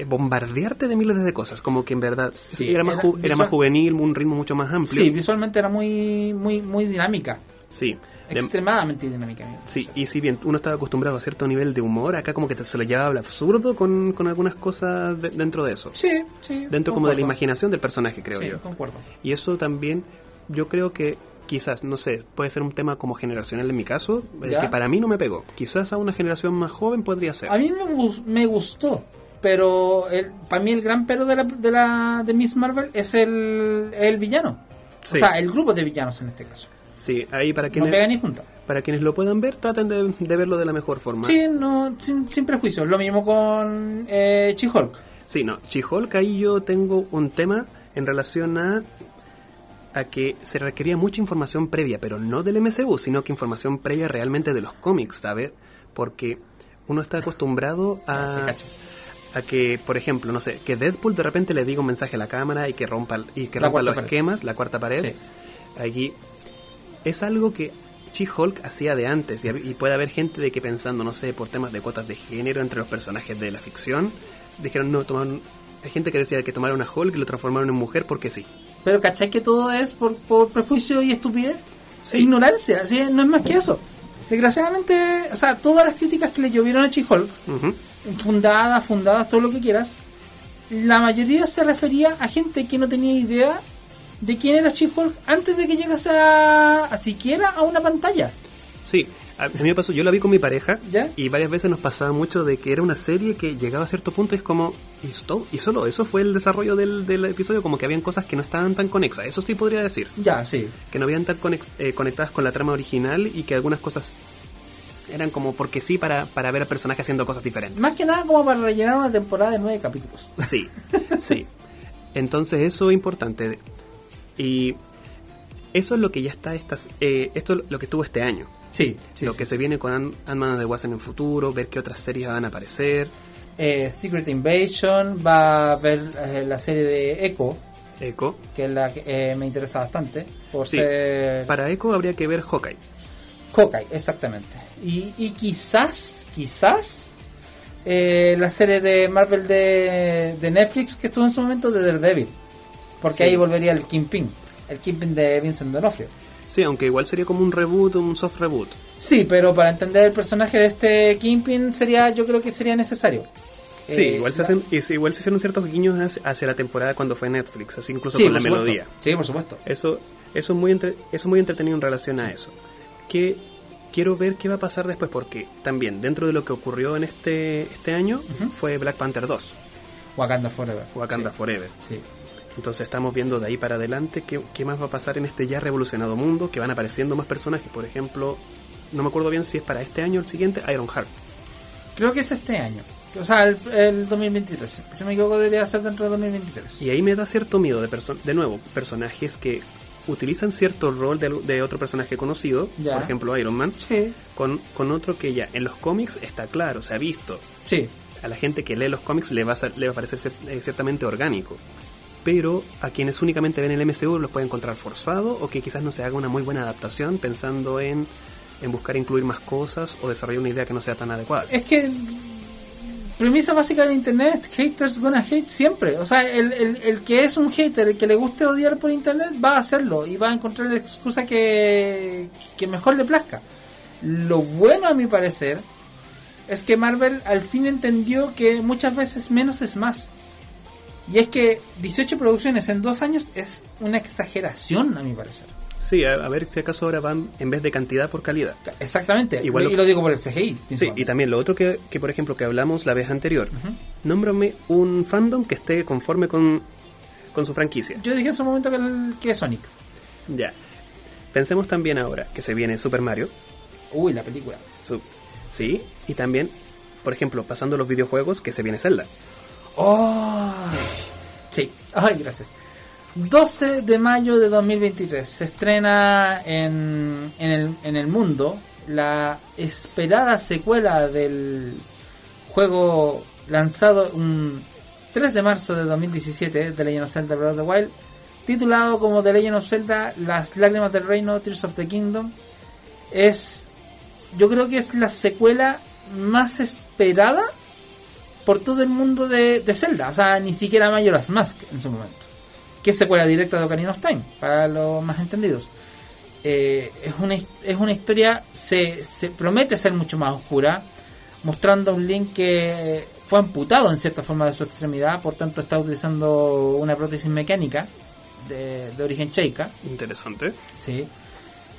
bombardearte de miles de cosas, como que en verdad Sí, era, más era más juvenil, un ritmo mucho más amplio. Sí, visualmente era muy, muy, muy dinámica. Sí. De- Extremadamente dinámica. Sí, y si bien uno estaba acostumbrado a cierto nivel de humor, acá como que te- se lo llevaba al absurdo con, con algunas cosas de- dentro de eso. Sí, sí. Dentro como de la imaginación del personaje, creo Sí, yo. concuerdo. Y eso también, yo creo que quizás, no sé, puede ser un tema como generacional en mi caso, eh, ¿Ya? que para mí no me pegó. Quizás a una generación más joven podría ser. A mí me, gus- me gustó, pero el, para mí el gran pero de la, de la de Miss Marvel es el, el villano. Sí. O sea, el grupo de villanos en este caso. Sí, ahí para No quienes, pega ni junta. para quienes lo puedan ver, traten de, de verlo de la mejor forma. Sí, no, sin, sin prejuicios. Lo mismo con eh, She-Hulk. Sí, no, She-Hulk, ahí yo tengo un tema en relación a a que se requería mucha información previa, pero no del MCU, sino que información previa realmente de los cómics, ¿sabes? Porque uno está acostumbrado a, a que, por ejemplo, no sé, que Deadpool de repente le diga un mensaje a la cámara y que rompa, y que rompa los pared. esquemas, la cuarta pared. Sí. Allí es algo que She-Hulk hacía de antes y, puede haber gente de que pensando, no sé, por temas de cuotas de género entre los personajes de la ficción, dijeron no, tomaron, hay gente que decía que tomaron a Hulk y lo transformaron en mujer porque sí. Pero ¿cachai que todo es por, por prejuicio y estupidez? E ignorancia, ¿sí? no es más que eso. Desgraciadamente, o sea, todas las críticas que le llovieron a She-Hulk, fundadas, fundadas, todo lo que quieras, la mayoría se refería a gente que no tenía idea de quién era She-Hulk antes de que llegase a, a siquiera a una pantalla. Sí, a mí me pasó, yo la vi con mi pareja ¿Ya? y varias veces nos pasaba mucho de que era una serie que llegaba a cierto punto y es como, y, esto- y solo eso fue el desarrollo del, del episodio, como que habían cosas que no estaban tan conexas, eso sí podría decir, Ya, sí. que no habían tan conex- eh, conectadas con la trama original y que algunas cosas eran como porque sí para, para ver al personaje haciendo cosas diferentes. Más que nada como para rellenar una temporada de nueve capítulos. Sí, sí. Entonces eso es importante. Y eso es lo que ya está, estas, eh, esto es lo que estuvo este año. Sí, sí. lo sí. que se viene con Ant- Ant-Man and the Wasp en el futuro, ver qué otras series van a aparecer. Eh, Secret Invasion, va a ver eh, la serie de Echo, Echo. que es la que eh, me interesa bastante, por Sí, ser Para Echo habría que ver Hawkeye. Hawkeye, exactamente. Y, y quizás, quizás, eh, la serie de Marvel de, de Netflix que estuvo en su momento de Daredevil, porque Sí. ahí volvería el Kingpin, el Kingpin de Vincent D'Onofrio. Sí, aunque igual sería como un reboot, un soft reboot. Sí, pero para entender el personaje de este Kingpin sería, yo creo que sería necesario. Sí, Eh, igual, se hacen, igual se hicieron ciertos guiños hacia, la temporada cuando fue Netflix, así incluso Sí, con la supuesto. melodía. Sí, por supuesto. Eso, eso, es muy entre- eso es muy entretenido en relación a eso. Que quiero ver qué va a pasar después, porque también dentro de lo que ocurrió en este, este año fue Black Panther 2, Wakanda Forever. Wakanda Sí. Forever. Sí. Entonces estamos viendo de ahí para adelante qué, qué más va a pasar en este ya revolucionado mundo, que van apareciendo más personajes. Por ejemplo, no me acuerdo bien si es para este año o el siguiente, Ironheart. Creo que es este año. O sea, el, el 2023. Si me equivoco, debería ser dentro de 2023. Y ahí me da cierto miedo de, perso- de nuevo, personajes que utilizan cierto rol de, de otro personaje conocido, Ya. por ejemplo Iron Man, Sí, con, con otro que ya en los cómics está claro, se ha visto. sí. A la gente que lee los cómics le va a, le va a parecer eh, ciertamente orgánico. Pero a quienes únicamente ven el MCU los puede encontrar forzado o que quizás no se haga una muy buena adaptación pensando en, en buscar incluir más cosas o desarrollar una idea que no sea tan adecuada. Es que premisa básica del internet, haters gonna hate siempre. O sea, el, el, que es un hater, el que le guste odiar por internet, va a hacerlo y va a encontrar la excusa que, que mejor le plazca. Lo bueno a mi parecer es que Marvel al fin entendió que muchas veces menos es más. Y es que 18 producciones en dos años es una exageración a mi parecer. Sí, a, a ver si acaso ahora van en vez de cantidad por calidad. Exactamente. Igual y lo- lo digo por el CGI. Sí, y también lo otro que, que, por ejemplo, que hablamos la vez anterior. Nómbrame un fandom que esté conforme con, con su franquicia. Yo dije en su momento que, el- que es Sonic. Ya. Pensemos también ahora que se viene Super Mario. Uy, la película. Su- sí, y también, por ejemplo, pasando los videojuegos, que se viene Zelda. ¡Oh! Sí, ay, gracias. 12 de mayo de 2023 se estrena en, en, el, en el mundo la esperada secuela del juego lanzado un 3 de marzo de 2017 de Legend of Zelda Breath of the Wild, titulado como The Legend of Zelda Las Lágrimas del Reino, Tears of the Kingdom. Es, yo creo que es la secuela más esperada por todo el mundo de, de Zelda. O sea, ni siquiera Majora's Mask en su momento. Que es secuela directa de Ocarina of Time, para los más entendidos. Eh, es, una, es una historia, se, se promete ser mucho más oscura, mostrando a un Link que fue amputado en cierta forma de su extremidad, por tanto está utilizando una prótesis mecánica de, de origen cheika. Interesante. Sí.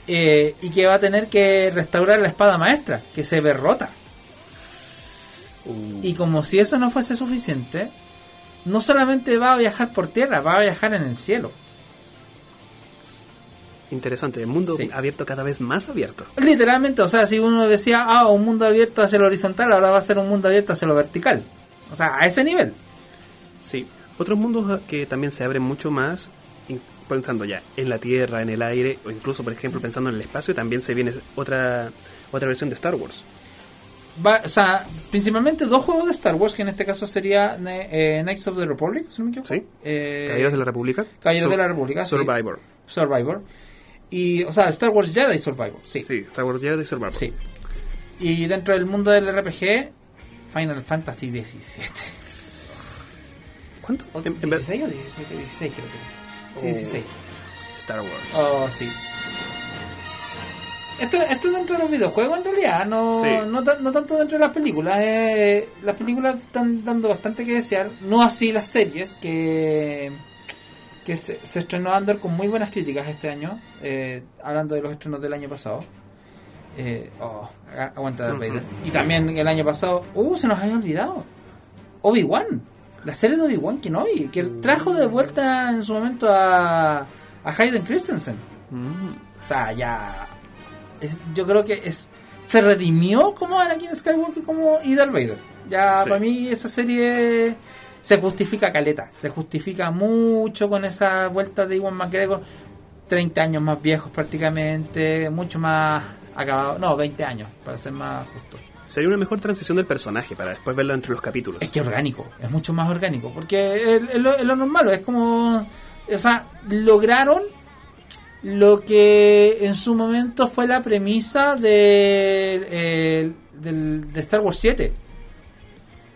Eh, y que va a tener que restaurar la espada maestra, que se ve Y como si eso no fuese suficiente, no solamente va a viajar por tierra, va a viajar en el cielo. Interesante. El mundo Sí. abierto cada vez más abierto. Literalmente, o sea, si uno decía, ah, un mundo abierto hacia lo horizontal, ahora va a ser un mundo abierto hacia lo vertical. O sea, a ese nivel. Sí. Otros mundos que también se abren mucho más, pensando ya en la Tierra, en el aire, o incluso, por ejemplo, pensando en el espacio, también se viene otra, otra versión de Star Wars. Va- o sea, principalmente dos juegos de Star Wars, que en este caso sería eh, Knights of the Republic, si no me equivoco. Sí. Eh, Caballeros de la República. Caballeros de la República, sí. Survivor. Survivor. Y, o sea, Star Wars Jedi Survivor, sí. Sí, Star Wars Jedi Survivor. Sí. Y dentro del mundo del RPG, Final Fantasy XVII. ¿Cuánto? ¿O En- en vez- ¿16 o 17? 16 creo que. Sí, Oh. 16. Star Wars. Oh, sí. Esto, esto es dentro de los videojuegos en realidad, no, Sí. no, no tanto dentro de las películas. eh, las películas están dando bastante que desear, no así las series, que, que se, se estrenó Andor con muy buenas críticas este año, eh, hablando de los estrenos del año pasado. Eh, oh, aguanta Darth. Vader. Y también el año pasado, uh, se nos había olvidado. Obi-Wan, la serie de Obi-Wan Kenobi, que trajo de vuelta en su momento a, a Hayden Christensen. Mm. O sea, ya. Es- yo creo que es se redimió como Anakin Skywalker como y Darth Vader. Ya Sí. para mí esa serie se justifica caleta, se justifica mucho con esa vuelta de Iwan McGregor, 30 años más viejos prácticamente, mucho más acabado, no, 20 años para ser más justo. Sería una mejor transición del personaje para después verlo entre los capítulos. Es que orgánico, es mucho más orgánico, porque es, es lo, es lo normal, es como, o sea, lograron lo que en su momento fue la premisa de, el- del- de Star Wars 7,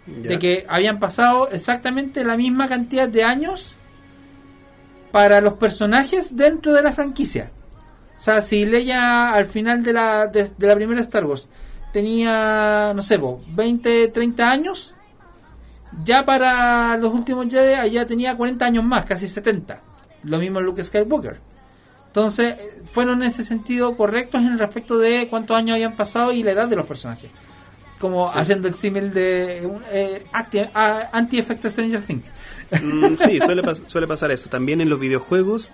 Ya. de que habían pasado exactamente la misma cantidad de años para los personajes dentro de la franquicia. O sea, si Leia al final de la, de, de la primera Star Wars tenía, no sé, po, 20, 30 años, ya para los últimos Jedi ya tenía 40 años más, casi 70. Lo mismo Luke Skywalker. Entonces, eh, fueron en ese sentido correctos en el respecto de cuántos años habían pasado y la edad de los personajes. Como haciendo el símil de eh, anti-efecto Stranger Things. Mm, sí, suele, pas- suele pasar eso. También en los videojuegos,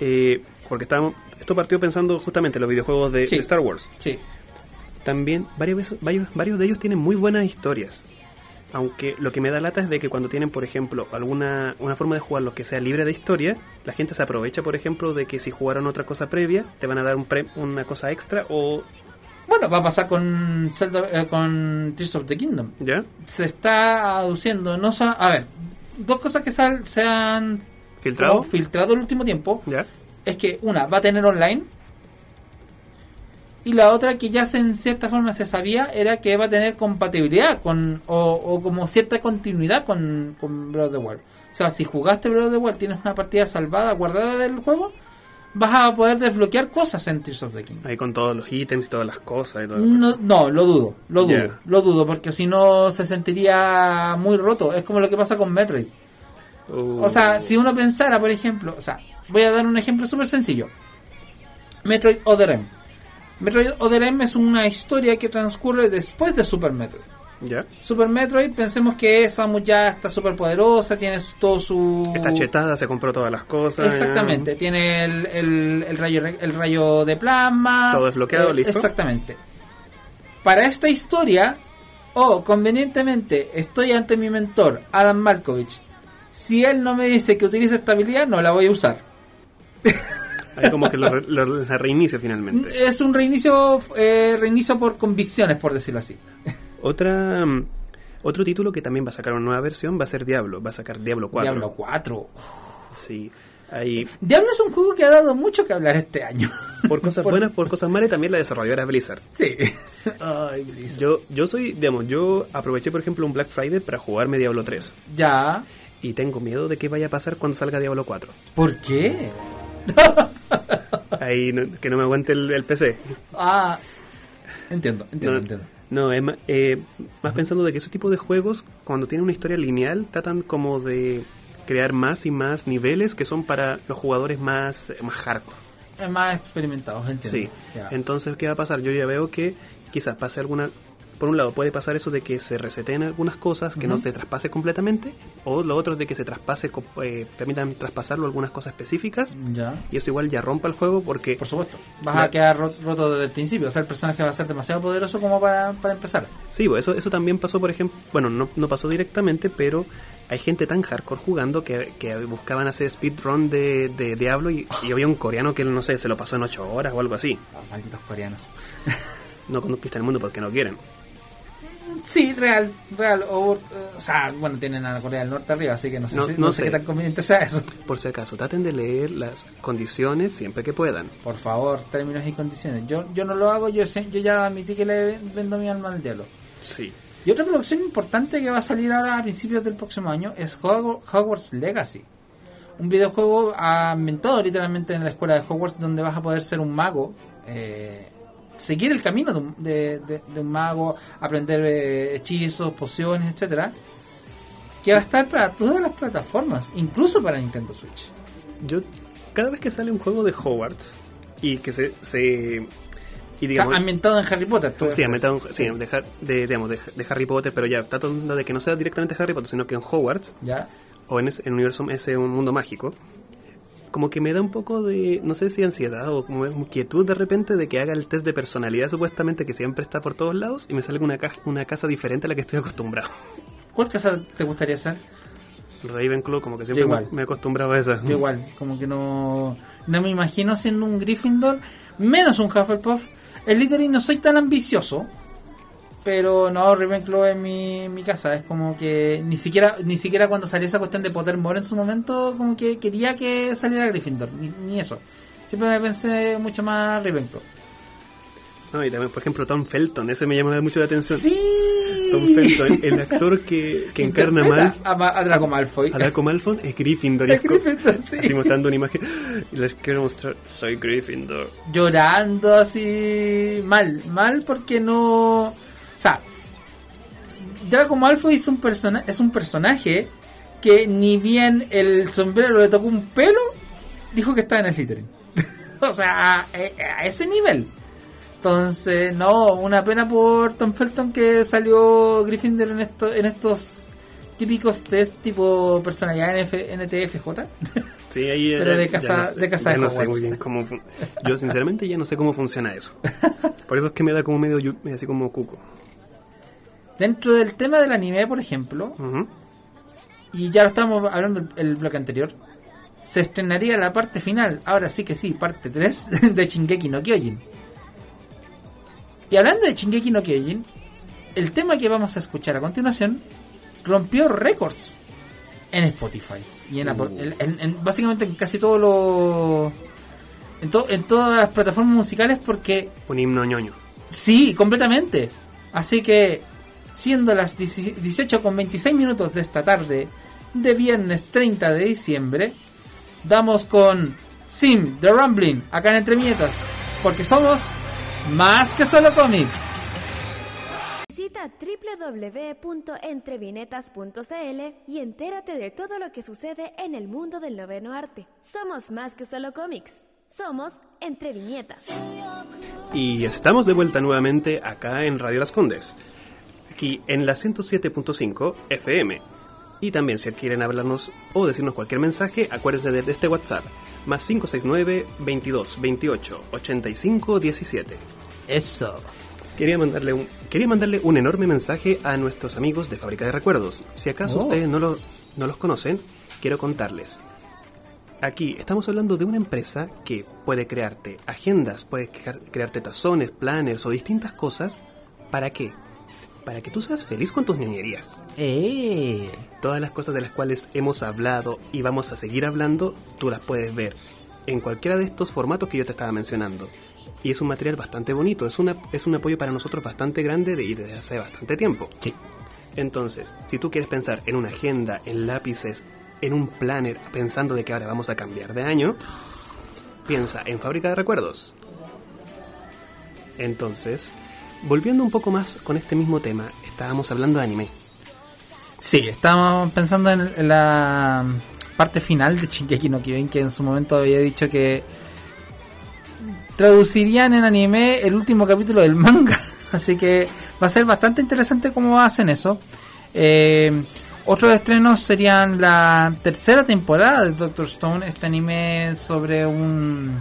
eh, porque estamos, esto partió pensando justamente en los videojuegos de, Sí. de Star Wars. Sí. También varios, varios, varios de ellos tienen muy buenas historias. Aunque lo que me da lata es de que cuando tienen, por ejemplo, alguna una forma de jugarlo que sea libre de historia, la gente se aprovecha, por ejemplo, de que si jugaron otra cosa previa, te van a dar un pre- una cosa extra o... Bueno, va a pasar con Zelda, eh, con Tears of the Kingdom. ¿Ya? Se está aduciendo, no sa- a ver, dos cosas que sal- se han ¿Filtrado? filtrado el último tiempo ¿Ya? es que una va a tener online y la otra que ya se, en cierta forma se sabía era que va a tener compatibilidad con o, o como cierta continuidad con, con Breath of the Wild. O sea, si jugaste Breath of the Wild, tienes una partida salvada, guardada del juego, vas a poder desbloquear cosas en Tears of the Kingdom. Ahí con todos los ítems y todas las cosas y todo. No, no, lo dudo, lo dudo, lo dudo, porque si no se sentiría muy roto. Es como lo que pasa con Metroid. Uh, O sea, si uno pensara, por ejemplo, o sea, voy a dar un ejemplo súper sencillo. Metroid Other M. Metroid Other M es una historia que transcurre después de Super Metroid. ¿Ya? Super Metroid, pensemos que Samus ya está súper poderosa, tiene todo su... Está chetada, se compró todas las cosas. Exactamente, tiene el, el- el rayo, el rayo de plasma. Todo desbloqueado, listo. Exactamente. Para esta historia, o convenientemente, estoy ante mi mentor, Adam Malkovich. Si él no me dice que utilice esta habilidad, no la voy a usar. Ahí como que lo, re- lo- la reinicia finalmente. Es un reinicio, eh, reinicio por convicciones, por decirlo así. Otra mm, otro título que también va a sacar una nueva versión va a ser Diablo, va a sacar Diablo 4. Diablo 4. Sí. Ahí Diablo es un juego que ha dado mucho que hablar este año. por cosas buenas, por cosas malas, y también la desarrolladora es Blizzard. Sí. Ay, Blizzard. Yo yo soy, digamos, yo aproveché por ejemplo un Black Friday para jugarme Diablo 3 Ya. y tengo miedo de qué vaya a pasar cuando salga Diablo 4. ¿Por qué? Ahí no- que no me aguante el, el PC. Ah, entiendo, entiendo, No, entiendo. no, es ma- eh, más pensando de que ese tipo de juegos, cuando tienen una historia lineal, tratan como de crear más y más niveles que son para los jugadores más, más hardcore. Es más experimentado, entiendo. Sí. Entonces, ¿qué va a pasar? Yo ya veo que quizás pase alguna... Por un lado, puede pasar eso de que se reseten algunas cosas, que no Ujú. se traspase completamente, o lo otro es de que se traspase, eh, permitan traspasarlo algunas cosas específicas, Ya. y eso igual ya rompa el juego porque... Por supuesto. Vas La- a quedar ro- roto desde el principio. O sea, el personaje va a ser demasiado poderoso como para, para empezar. Sí, pues eso, eso también pasó, por ejemplo, bueno, no, no pasó directamente, pero hay gente tan hardcore jugando que, que buscaban hacer speedrun de, de Diablo y, y había un coreano que, no sé, se lo pasó en 8 horas o algo así. Ah, malditos coreanos. No conquistan el mundo porque no quieren. Sí, real, real. O, o sea, bueno, tienen a Corea del Norte arriba, así que no sé, No- si- no no sé sé. qué tan conveniente sea eso. Por si acaso, traten de leer las condiciones siempre que puedan. Por favor, términos y condiciones. Yo yo no lo hago, yo sé, yo ya admití que le vendo mi alma al diablo. Sí. Y otra producción importante que va a salir ahora a principios del próximo año es Hogw- Hogwarts Legacy. Un videojuego ambientado literalmente en la escuela de Hogwarts donde vas a poder ser un mago, eh, seguir el camino de un, de- de- de un mago, aprender eh, hechizos, pociones, etcétera, que va a estar para todas las plataformas, incluso para Nintendo Switch. Yo, cada vez que sale un juego de Hogwarts y que se. se y digamos, ambientado en Harry Potter. tú Sí, ambientado en- sí, de, de- digamos, de, de Harry Potter, pero ya tratando de que no sea directamente Harry Potter, sino que en Hogwarts, Ya. o en ese en el universo, ese un mundo mágico, como que me da un poco de, no sé si ansiedad o como inquietud de repente de que haga el test de personalidad supuestamente que siempre está por todos lados y me salga una, ca- una casa diferente a la que estoy acostumbrado. ¿Cuál casa te gustaría ser? Ravenclaw, como que siempre igual. me he acostumbrado a esa. Yo igual, como que no, no me imagino siendo un Gryffindor, menos un Hufflepuff. El Slytherin no soy tan ambicioso, pero no, Ravenclaw en mi, mi casa. Es como que ni siquiera ni siquiera cuando salió esa cuestión de Pottermore en su momento, como que quería que saliera Gryffindor, ni, ni eso. Siempre me pensé mucho más Ravenclaw. No, y también, por ejemplo, Tom Felton, ese me llama mucho la atención. ¡Sí! Tom Felton, el actor que, que encarna mal a, Ma- a Draco Malfoy. a Draco Malfoy es Gryffindor. Es es Gryffindor, sí. Así mostrando una imagen. Les quiero mostrar, soy Gryffindor. llorando así mal, mal porque no, sea, Draco Malfoy es un persona, es un personaje que ni bien el sombrero le tocó un pelo, dijo que estaba en el Slytherin. o sea, a, a ese nivel. Entonces, no, una pena por Tom Felton que salió Gryffindor en esto, en estos típicos test tipo personalidad NF, NTFJ. Sí, ahí ya- Pero de casa- no sé, de casa de no sé muy bien cómo Yo sinceramente ya no sé cómo funciona eso. Por eso es que me da como medio yu- así como cuco. Dentro del tema del anime, por ejemplo, y ya lo estábamos hablando el, el bloque anterior, se estrenaría la parte final, ahora sí que sí, parte 3 de Shingeki no Kyojin. Y hablando de Shingeki no Kyojin, el tema que vamos a escuchar a continuación rompió récords en Spotify y en, Apple- en- en- en- básicamente en casi todos los en, to- en todas las plataformas musicales porque Un himno ñoño. Sí, completamente. Así que, siendo las 18 con 26 minutos de esta tarde de viernes 30 de diciembre, damos con Sim The Rumbling acá en Entre Viñetas, porque somos más que solo cómics. Visita www.entrevinetas.cl y entérate de todo lo que sucede en el mundo del noveno arte. Somos más que solo cómics. Somos Entre Viñetas. Y estamos de vuelta nuevamente acá en Radio Las Condes. Aquí en la 107.5 FM. Y también si quieren hablarnos o decirnos cualquier mensaje, acuérdense de, este WhatsApp. Más 569 22 28 85 17. Eso. Quería mandarle un, quería mandarle un enorme mensaje a nuestros amigos de Fábrica de Recuerdos. Si acaso Oh. ustedes no, lo- no los conocen, quiero contarles. Aquí estamos hablando de una empresa que puede crearte agendas, puede crear- crearte tazones, planners o distintas cosas. ¿Para qué? Para que tú seas feliz con tus ñoñerías. Eh. Todas las cosas de las cuales hemos hablado y vamos a seguir hablando, tú las puedes ver en cualquiera de estos formatos que yo te estaba mencionando. Y es un material bastante bonito, es, una, es un apoyo para nosotros bastante grande de, y desde hace bastante tiempo. Sí. Entonces, si tú quieres pensar en una agenda, en lápices, en un planner, pensando de que ahora vamos a cambiar de año, piensa en Fábrica de Recuerdos. Entonces, volviendo un poco más con este mismo tema, estábamos hablando de anime. Sí, estábamos pensando en, la parte final de Shingeki no Kyojin, que en su momento había dicho que traducirían en anime el último capítulo del manga. Así que va a ser bastante interesante cómo hacen eso. Eh, otros estrenos serían la tercera temporada de Doctor Stone, este anime sobre un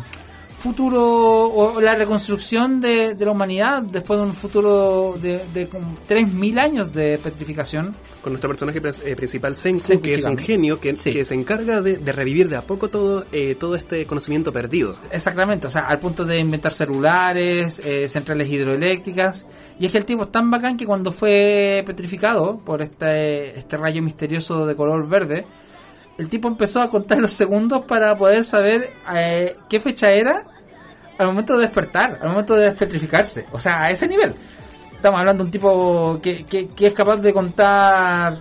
futuro o la reconstrucción de, de la humanidad después de un futuro de, de como 3.000 años de petrificación. Con nuestro personaje eh, principal, Senku, Senku que es un genio que, Sí. que se encarga de, de revivir de a poco todo, eh, todo este conocimiento perdido. Exactamente, o sea, al punto de inventar celulares, eh, centrales hidroeléctricas. Y es que el tipo es tan bacán que cuando fue petrificado por este, este rayo misterioso de color verde, el tipo empezó a contar los segundos para poder saber eh, qué fecha era al momento de despertar, al momento de despetrificarse. O sea, a ese nivel. Estamos hablando de un tipo que, que, que es capaz de contar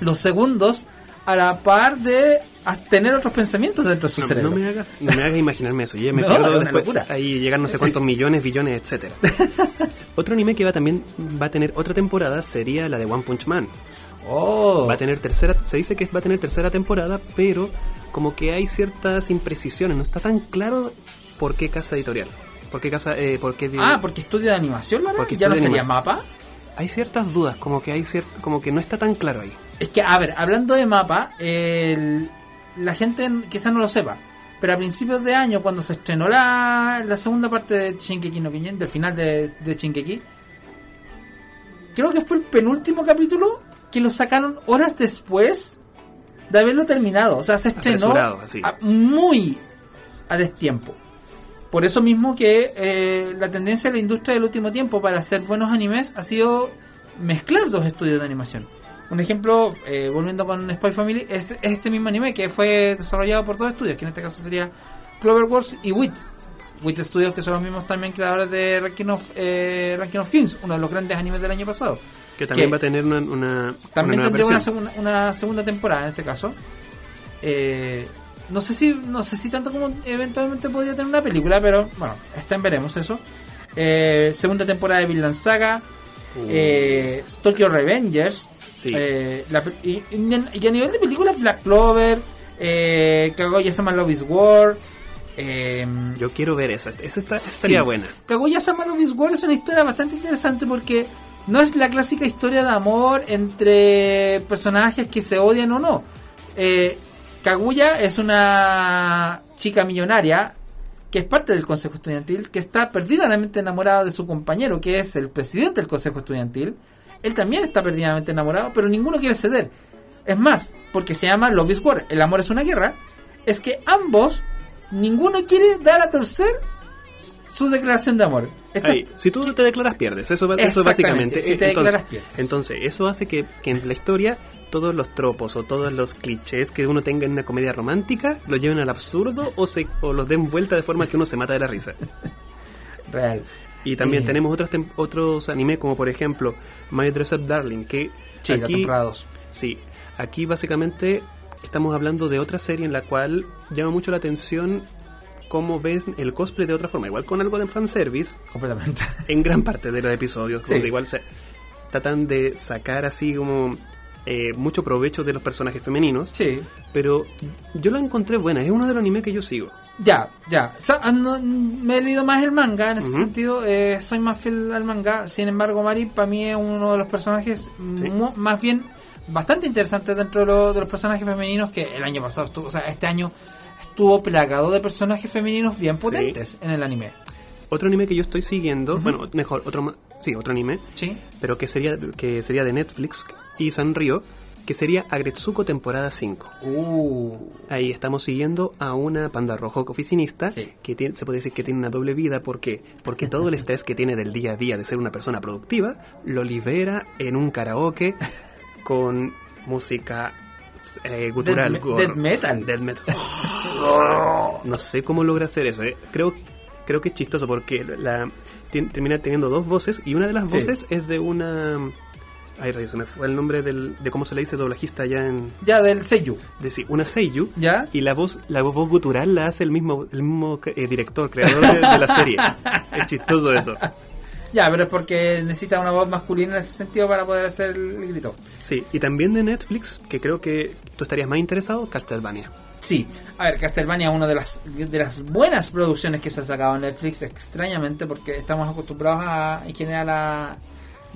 los segundos a la par de tener otros pensamientos dentro de su No, cerebro. no me hagas no me hagas imaginarme eso. Ya me No, pierdo es después. Ahí llegar no sé cuántos millones, billones, etcétera. Otro anime que va también va a tener otra temporada sería la de One Punch Man. Oh. Va a tener tercera, se dice que va a tener tercera temporada, pero como que hay ciertas imprecisiones, no está tan claro por qué casa editorial. ¿Por qué casa, eh, por qué Ah, porque estudio de animación? Porque ¿Ya no sería mapa? Hay ciertas dudas, como que hay cier- como que no está tan claro ahí. Es que, a ver, hablando de mapa, el- la gente quizás no lo sepa, pero a principios de año, cuando se estrenó la, la segunda parte de Shinkeki no Kyojin, del final de, de Shinkeki, creo que fue el penúltimo capítulo que lo sacaron horas después de haberlo terminado. O sea, se estrenó a- muy a destiempo. Por eso mismo que eh, la tendencia de la industria del último tiempo para hacer buenos animes ha sido mezclar dos estudios de animación. Un ejemplo, eh, volviendo con Spy Family, es, es este mismo anime que fue desarrollado por dos estudios, que en este caso sería Cloverworks y WIT. WIT Studios, que son los mismos también creadores de Ranking of, eh, Ranking of Kings, uno de los grandes animes del año pasado. Que también ¿Qué? va a tener una, una, También una segunda, una segunda temporada en este caso. Eh, no sé si no sé si tanto como eventualmente podría tener una película, pero bueno, está en veremos eso. Eh, segunda temporada de Vinland Saga, eh, Tokyo Revengers, Sí. eh, la y a nivel de películas Black Clover, eh, Kaguya-sama Love is War, eh, Yo quiero ver esa. Esa está, Sí. estaría buena. Kaguya-sama Love is War es una historia bastante interesante porque no es la clásica historia de amor entre personajes que se odian o no. Eh, Kaguya es una chica millonaria que es parte del consejo estudiantil, que está perdidamente enamorada de su compañero, que es el presidente del consejo estudiantil. Él también está perdidamente enamorado, pero ninguno quiere ceder. Es más, porque se llama Love is War, el amor es una guerra, es que ambos, ninguno quiere dar a torcer su declaración de amor. Esto- Ahí, si tú te declaras, pierdes. Eso, eso básicamente. si te entonces, declaras, pierdes. entonces, eso hace que, que en la historia todos los tropos o todos los clichés que uno tenga en una comedia romántica lo lleven al absurdo o, se, o los den vuelta de forma que uno se mata de la risa. Real. Y también Eh. tenemos otros, tem- otros anime como por ejemplo My Dress Up Darling, que Sí, aquí, temporada 2. sí, aquí básicamente estamos hablando de otra serie en la cual llama mucho la atención cómo ves el cosplay de otra forma, igual con algo de fanservice, Completamente. en gran parte de los episodios, Sí. donde igual se tratan de sacar así como eh, mucho provecho de los personajes femeninos, Sí. pero yo la encontré buena, es uno de los animes que yo sigo. Ya, ya. O sea, ah, no, me he leído más el manga en ese sentido. eh, soy más fiel al manga. Sin embargo, Mari para mí es uno de los personajes Sí. más bien bastante interesantes dentro de, lo- de los personajes femeninos que el año pasado estuvo, o sea, este año estuvo plagado de personajes femeninos bien potentes en el anime. Otro anime que yo estoy siguiendo, bueno, mejor, otro sí, otro anime, Sí. pero que sería que sería de Netflix y Sanrio, que sería Agretsuko temporada 5. Uh. Ahí estamos siguiendo a una panda rojo oficinista Sí. que tiene- se puede decir que tiene una doble vida porque porque todo el estrés que tiene del día a día de ser una persona productiva lo libera en un karaoke con música eh, gutural, me- death metal. Death metal. no sé cómo logra hacer eso. eh. Creo creo que es chistoso porque la termina teniendo dos voces y una de las Sí. voces es de una Ay, rayos, se me fue el nombre del, de cómo se le dice doblajista allá en... Ya del Seiyu. De, sí, una Seiyu. ¿Ya? Y la voz la voz gutural la hace el mismo el mismo eh, director, creador de, de la serie. es chistoso eso. Ya, pero es porque necesita una voz masculina en ese sentido para poder hacer el grito. Sí, y también de Netflix, que creo que tú estarías más interesado, Castlevania. Sí, a ver, Castlevania es una de las, de las buenas producciones que se ha sacado en Netflix, extrañamente, porque estamos acostumbrados a, en general a,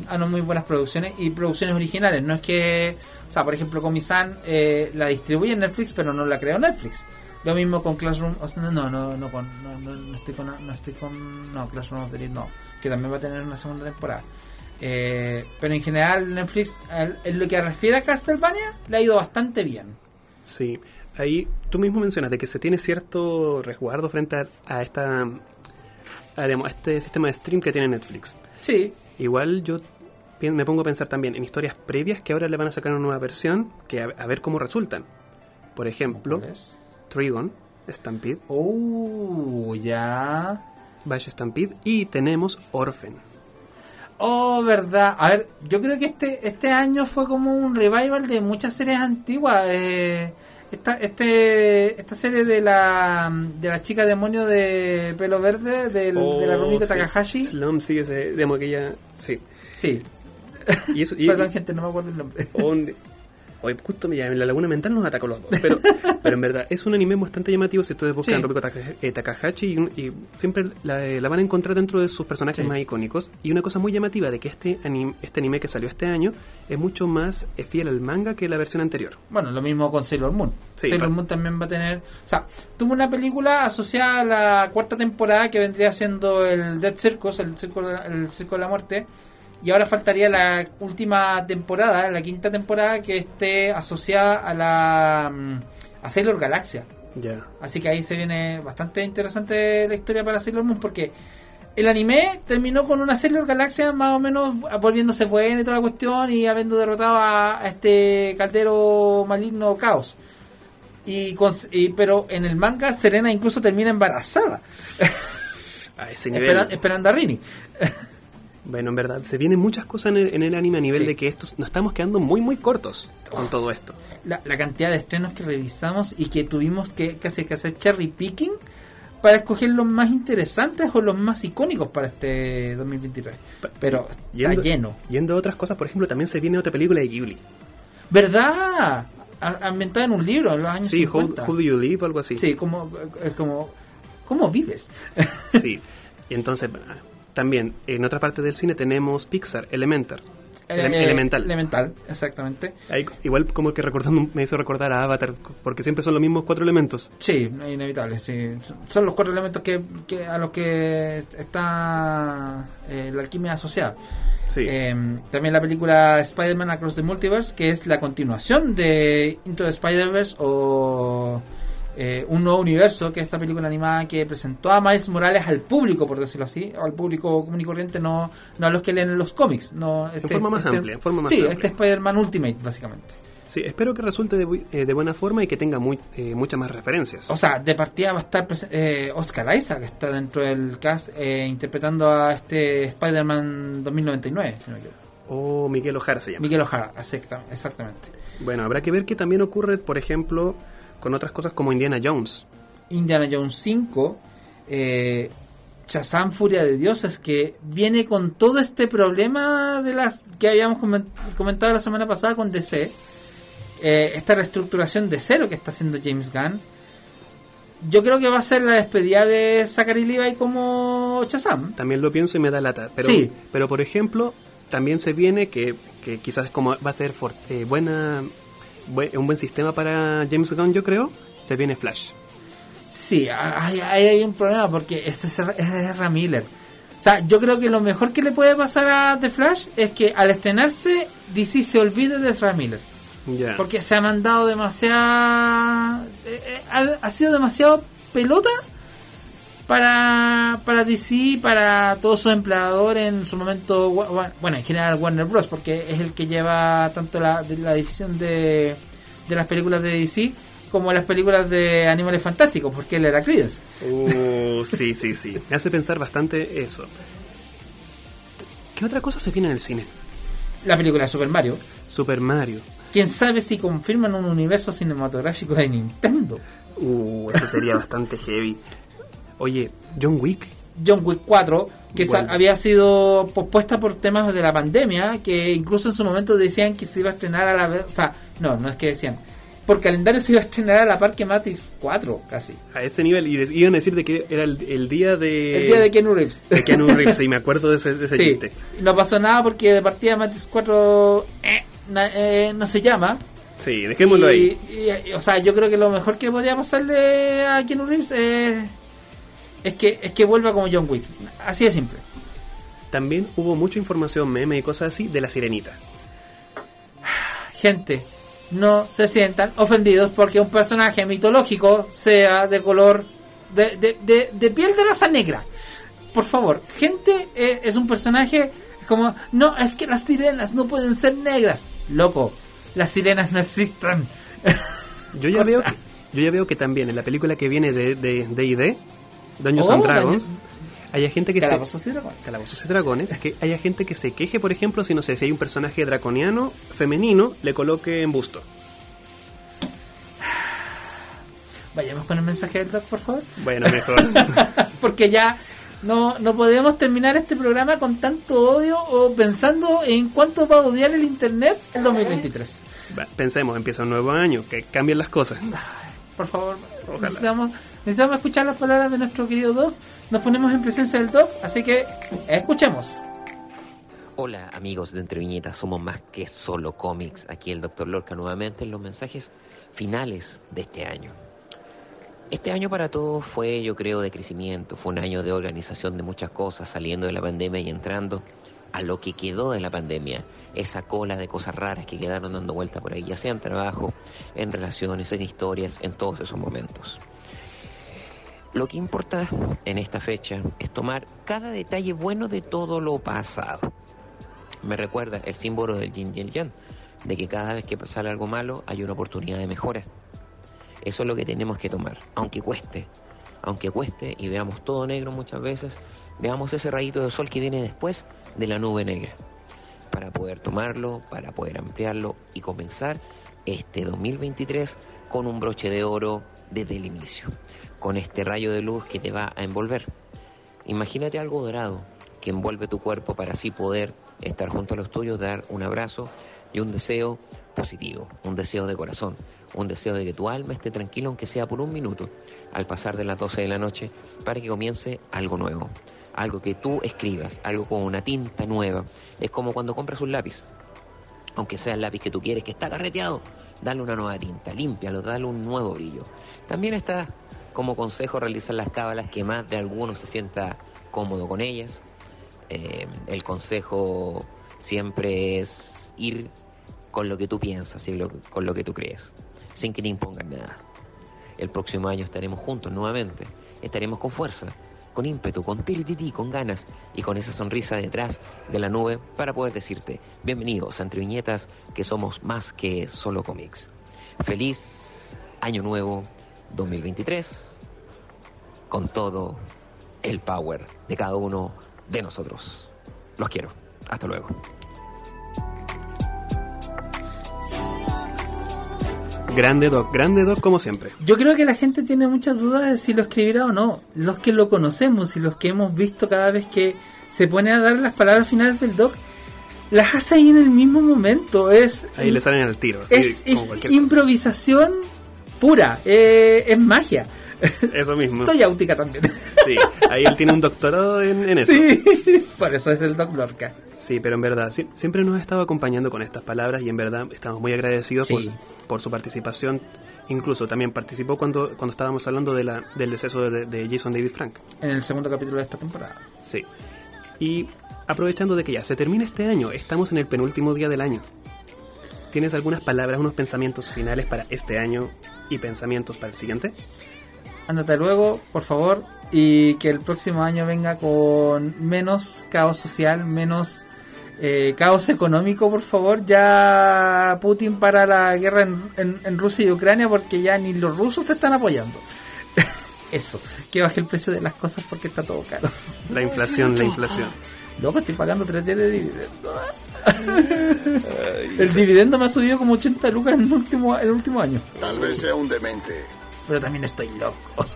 a no muy buenas producciones y producciones originales. No es que, o sea, por ejemplo, Comisan eh, la distribuye en Netflix, pero no la creó Netflix. Lo mismo con Classroom, o sea, no, no, no, con, no, no, no estoy con, no estoy con, no, Classroom of the Elite, no, que también va a tener una segunda temporada. Eh, pero en general Netflix, en lo que refiere a Castlevania, le ha ido bastante bien. Sí, ahí tú mismo mencionas de que se tiene cierto resguardo frente a, a esta a, digamos, a este sistema de stream que tiene Netflix. Sí, Igual yo me pongo a pensar también en historias previas que ahora le van a sacar una nueva versión que a, a ver cómo resultan. Por ejemplo. Trigon, Stampede, Oh, ya. Bash Stampede y tenemos Orphan. Oh, verdad. A ver, yo creo que este este año fue como un revival de muchas series antiguas. Eh, esta este esta serie de la de la chica demonio de pelo verde del, de la Rumiko Oh, sí. Takahashi. Slum, sí, ese, digamos aquella, sí. Sí. Y eso, y- Perdón, y- gente, no me acuerdo el nombre. Oye, justo me en la laguna mental nos atacó los dos. Pero, pero en verdad, es un anime bastante llamativo si ustedes buscan Sí. Rumiko Taka- eh, Takahashi y, siempre la, eh, la van a encontrar dentro de sus personajes Sí. más icónicos. Y una cosa muy llamativa de que este anime, este anime que salió este año es mucho más eh, fiel al manga que la versión anterior. Bueno, lo mismo con Sailor Moon. Sí, Sailor Moon también va a tener. O sea, tuvo una película asociada a la cuarta temporada que vendría siendo el Dead Circus, el circo, el circo de la muerte. Y ahora faltaría la última temporada, la quinta temporada, que esté asociada a la. mm, a Sailor Galaxia. Ya. Así que ahí se viene bastante interesante la historia para Sailor Moon porque el anime terminó con una Sailor Galaxia más o menos volviéndose buena y toda la cuestión y habiendo derrotado a, a este caldero maligno Caos. Y, con- y- pero en el manga Serena incluso termina embarazada, A ese nivel. espera- esperando a Rini. Bueno, en verdad, se vienen muchas cosas en el, en el anime a nivel Sí. de que estos nos estamos quedando muy, muy cortos con todo esto. La, la cantidad de estrenos que revisamos y que tuvimos que casi que hacer cherry picking para escoger los más interesantes o los más icónicos para este 2023. Pero está lleno. Yendo a otras cosas, por ejemplo, también se viene otra película de Ghibli. ¿Verdad? Ambientada en un libro en los años Sí, How, 50. How Do You Live, algo así. Sí, como, es como, ¿cómo vives? Sí. Y entonces, también, en otra parte del cine tenemos Pixar, Elemental. Ele- Elemental. Elemental, exactamente. Ahí, igual como que recordando, me hizo recordar a Avatar, porque siempre son los mismos cuatro elementos. Sí, inevitable, sí. Son- Son los cuatro elementos que, que a los que está eh, la alquimia asociada. Sí. Eh, también la película Spider-Man Across the Multiverse, que es la continuación de Into the Spider-Verse o eh, un nuevo universo, que es esta película animada que presentó a Miles Morales al público, por decirlo así, al público común y corriente, no, no a los que leen los cómics. No, este- forma más este- amplia, en forma más Sí, amplia. este Spider-Man Ultimate, básicamente. Sí, espero que resulte de, eh, de buena forma y que tenga muy, eh, muchas más referencias. O sea, de partida va a estar eh, Oscar Isaac, que está dentro del cast, eh, interpretando a este Spider-Man 2099, si no. O Miguel Ojara se llama. Miguel exacta- exactamente. Bueno, habrá que ver qué también ocurre, por ejemplo, con otras cosas como Indiana Jones. Indiana Jones 5, eh, Shazam Furia de Dioses, que viene con todo este problema de las que habíamos comen- comentado la semana pasada con DC, eh, esta reestructuración de cero que está haciendo James Gunn. Yo creo que va a ser la despedida de Zachary Levi como Shazam. También lo pienso y me da lata. Pero, Sí. pero por ejemplo, también se viene que, que quizás como va a ser for- eh, buena bue- un buen sistema para James Gunn, yo creo, se viene Flash. Sí, hay, hay, hay un problema porque este es, Ezra Miller. O sea, yo creo que lo mejor que le puede pasar a The Flash es que al estrenarse DC se olvide de Ezra Miller. Porque se ha mandado demasiada... eh, eh, ha, ha sido demasiado pelota para, para DC, para todos sus empleadores en su momento, bueno, en general Warner Bros. Porque es el que lleva tanto la, la división de, de las películas de DC como las películas de Animales Fantásticos, porque él era Creedence. Uh, sí, sí, sí. Me hace pensar bastante eso. ¿Qué otra cosa se viene en el cine? La película de Super Mario. Super Mario. Quién sabe si confirman un universo cinematográfico de Nintendo. Uh, eso sería bastante heavy. Oye, John Wick. John Wick 4, que Bueno. había sido pospuesta por temas de la pandemia, que incluso en su momento decían que se iba a estrenar a la vez, o sea, no, no es que decían, por calendario se iba a estrenar a la par que Matrix 4, casi. A ese nivel. Y de- iban a decir de que era el, el día de... El día de Keanu Reeves. de Keanu Reeves, y me acuerdo de ese, de ese sí, chiste. no pasó nada porque de partida Matrix 4 eh, na- eh, no se llama. Sí, dejémoslo Y- ahí. y- y, o sea, yo creo que lo mejor que podría pasarle a Keanu Reeves es, es que es que vuelva como John Wick. Así de simple. También hubo mucha información, meme y cosas así de la sirenita. Gente, no se sientan ofendidos porque un personaje mitológico sea de color de, de, de- de piel de raza negra. Por favor, gente eh, es un personaje como, no, es que las sirenas no pueden ser negras. Loco, las sirenas no existen. Yo ya veo que, yo ya veo que también en la película que viene de de D&D, Dungeons Oh, and Dragons, Dungeons- hay gente que Calabozos se y dragones. Calabozos y dragones, que haya gente que se queje, por ejemplo, si no sé, si hay un personaje draconiano femenino, le coloque en busto. Vayamos con el mensaje del doc, por favor. Bueno, mejor. Porque ya no, no podemos terminar este programa con tanto odio o pensando en cuánto va a odiar el internet el 2023. Va, pensemos, empieza un nuevo año, que cambien las cosas. Por favor, Ojalá. necesitamos, necesitamos escuchar las palabras de nuestro querido Doc. Nos ponemos en presencia del Doc, así que escuchemos. Hola amigos de Entre Viñetas, somos más que solo cómics. Aquí el Dr. Lorca nuevamente en los mensajes finales de este año. Este año para todos fue, yo creo, de crecimiento, fue un año de organización de muchas cosas, saliendo de la pandemia y entrando a lo que quedó de la pandemia, esa cola de cosas raras que quedaron dando vuelta por ahí, ya sea en trabajo, en relaciones, en historias, en todos esos momentos. Lo que importa en esta fecha es tomar cada detalle bueno de todo lo pasado. Me recuerda el símbolo del yin y yang, de que cada vez que sale algo malo hay una oportunidad de mejora. Eso es lo que tenemos que tomar, aunque cueste, aunque cueste y veamos todo negro muchas veces, veamos ese rayito de sol que viene después de la nube negra, para poder tomarlo, para poder ampliarlo y comenzar este 2023 con un broche de oro desde el inicio, con este rayo de luz que te va a envolver. Imagínate algo dorado que envuelve tu cuerpo para así poder estar junto a los tuyos, dar un abrazo y un deseo positivo, un deseo de corazón, un deseo de que tu alma esté tranquila aunque sea por un minuto al pasar de las 12 de la noche para que comience algo nuevo, algo que tú escribas, algo con una tinta nueva. Es como cuando compras un lápiz, aunque sea el lápiz que tú quieres, que está carreteado, dale una nueva tinta, límpialo, dale un nuevo brillo. También está como consejo realizar las cábalas que más de alguno se sienta cómodo con ellas. Eh, el consejo siempre es ir con lo que tú piensas y con lo que tú crees, sin que te impongan nada. El próximo año estaremos juntos nuevamente, estaremos con fuerza, con ímpetu, con tirititi, con ganas y con esa sonrisa detrás de la nube para poder decirte, bienvenidos a Entre Viñetas, que somos más que solo cómics. Feliz año nuevo 2023, con todo el power de cada uno de nosotros. Los quiero. Hasta luego. Grande Doc, grande Doc como siempre. Yo creo que la gente tiene muchas dudas de si lo escribirá o no. Los que lo conocemos y los que hemos visto cada vez que se pone a dar las palabras finales del doc, las hace ahí en el mismo momento. Es, Ahí le salen al tiro. así, es, improvisación pura, eh, es magia. Eso mismo. Estoy áutica también. Sí, ahí él tiene un doctorado en, en eso. Sí, por eso es el doc Lorca. Sí, pero en verdad, sí- siempre nos ha estado acompañando con estas palabras y en verdad estamos muy agradecidos por su participación. Incluso también participó cuando, cuando estábamos hablando de la, del deceso de, de Jason David Frank. En el segundo capítulo de esta temporada. Sí. Y aprovechando de que ya se termina este año, estamos en el penúltimo día del año. ¿Tienes algunas palabras, unos pensamientos finales para este año y pensamientos para el siguiente? Ándate luego, por favor, y que el próximo año venga con menos caos social, menos eh, caos económico, por favor. Ya Putin para la guerra en, en- en Rusia y Ucrania porque ya ni los rusos te están apoyando. Eso, que baje el precio de las cosas porque está todo caro. La inflación, la inflación. Luego estoy pagando 3 días de dividendo. el dividendo me ha subido como 80 lucas en el último, el último año. Tal vez sea un demente. Pero también estoy loco.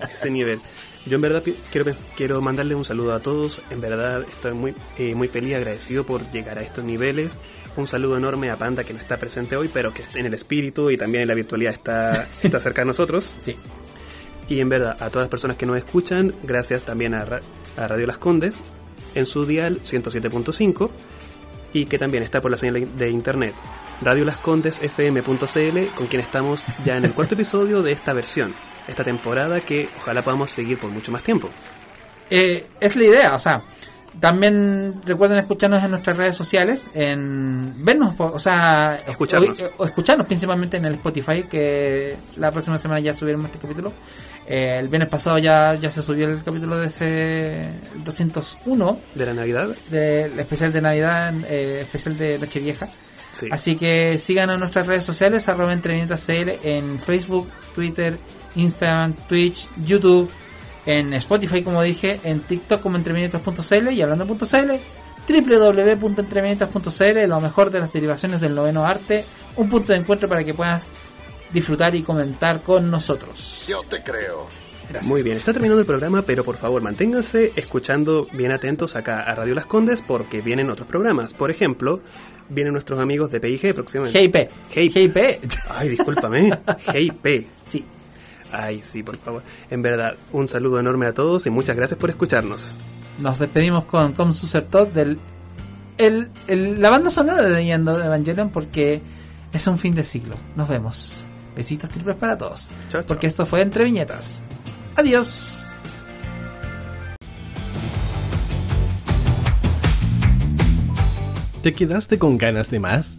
a ese nivel. Yo en verdad quiero, quiero mandarle un saludo a todos. En verdad estoy muy, eh, muy feliz, agradecido por llegar a estos niveles. Un saludo enorme a Panda que no está presente hoy, pero que en el espíritu y también en la virtualidad está, está cerca de nosotros. Sí. Y en verdad a todas las personas que nos escuchan, gracias también a, Ra- a Radio Las Condes en su dial 107.5 y que también está por la señal de internet radiolascondesfm.cl con quien estamos ya en el cuarto episodio de esta versión, esta temporada que ojalá podamos seguir por mucho más tiempo. Eh, es la idea, o sea, también recuerden escucharnos en nuestras redes sociales, en vernos, o sea, Escucharnos. o, o escucharnos principalmente en el Spotify, que la próxima semana ya subiremos este capítulo. Eh, el viernes pasado ya, ya se subió el capítulo de ese 201 De la Navidad, del especial de Navidad, eh, especial de Nochevieja. sí. Así que sigan en nuestras redes sociales, arroba entrevinietascl en Facebook, Twitter, Instagram, Twitch, YouTube, en Spotify como dije, en TikTok como entrevinietas.cl y hablando.cl, www.entrevinietas.cl, lo mejor de las derivaciones del noveno arte, un punto de encuentro para que puedas disfrutar y comentar con nosotros. Yo te creo. Gracias. Muy bien, está terminando el programa, pero por favor manténganse escuchando bien atentos acá a Radio Las Condes porque vienen otros programas. Por ejemplo, vienen nuestros amigos de PIG próximamente. GIP. Hey. GIP. Ay, discúlpame. Hey, P. Sí. Ay, sí, por favor. En verdad, un saludo enorme a todos y muchas gracias por escucharnos. Nos despedimos con Come Susertot del el, el- la banda sonora de The End of Evangelion porque es un fin de siglo. Nos vemos. Besitos triples para todos. Chao, chao. Porque esto fue entre viñetas. Adiós. ¿Te quedaste con ganas de más?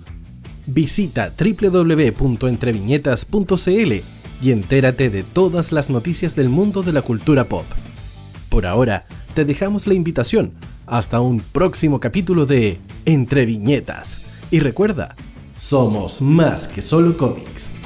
Visita www.entreviñetas.cl y entérate de todas las noticias del mundo de la cultura pop. Por ahora, te dejamos la invitación hasta un próximo capítulo de Entre Viñetas. Y recuerda, somos más que solo cómics.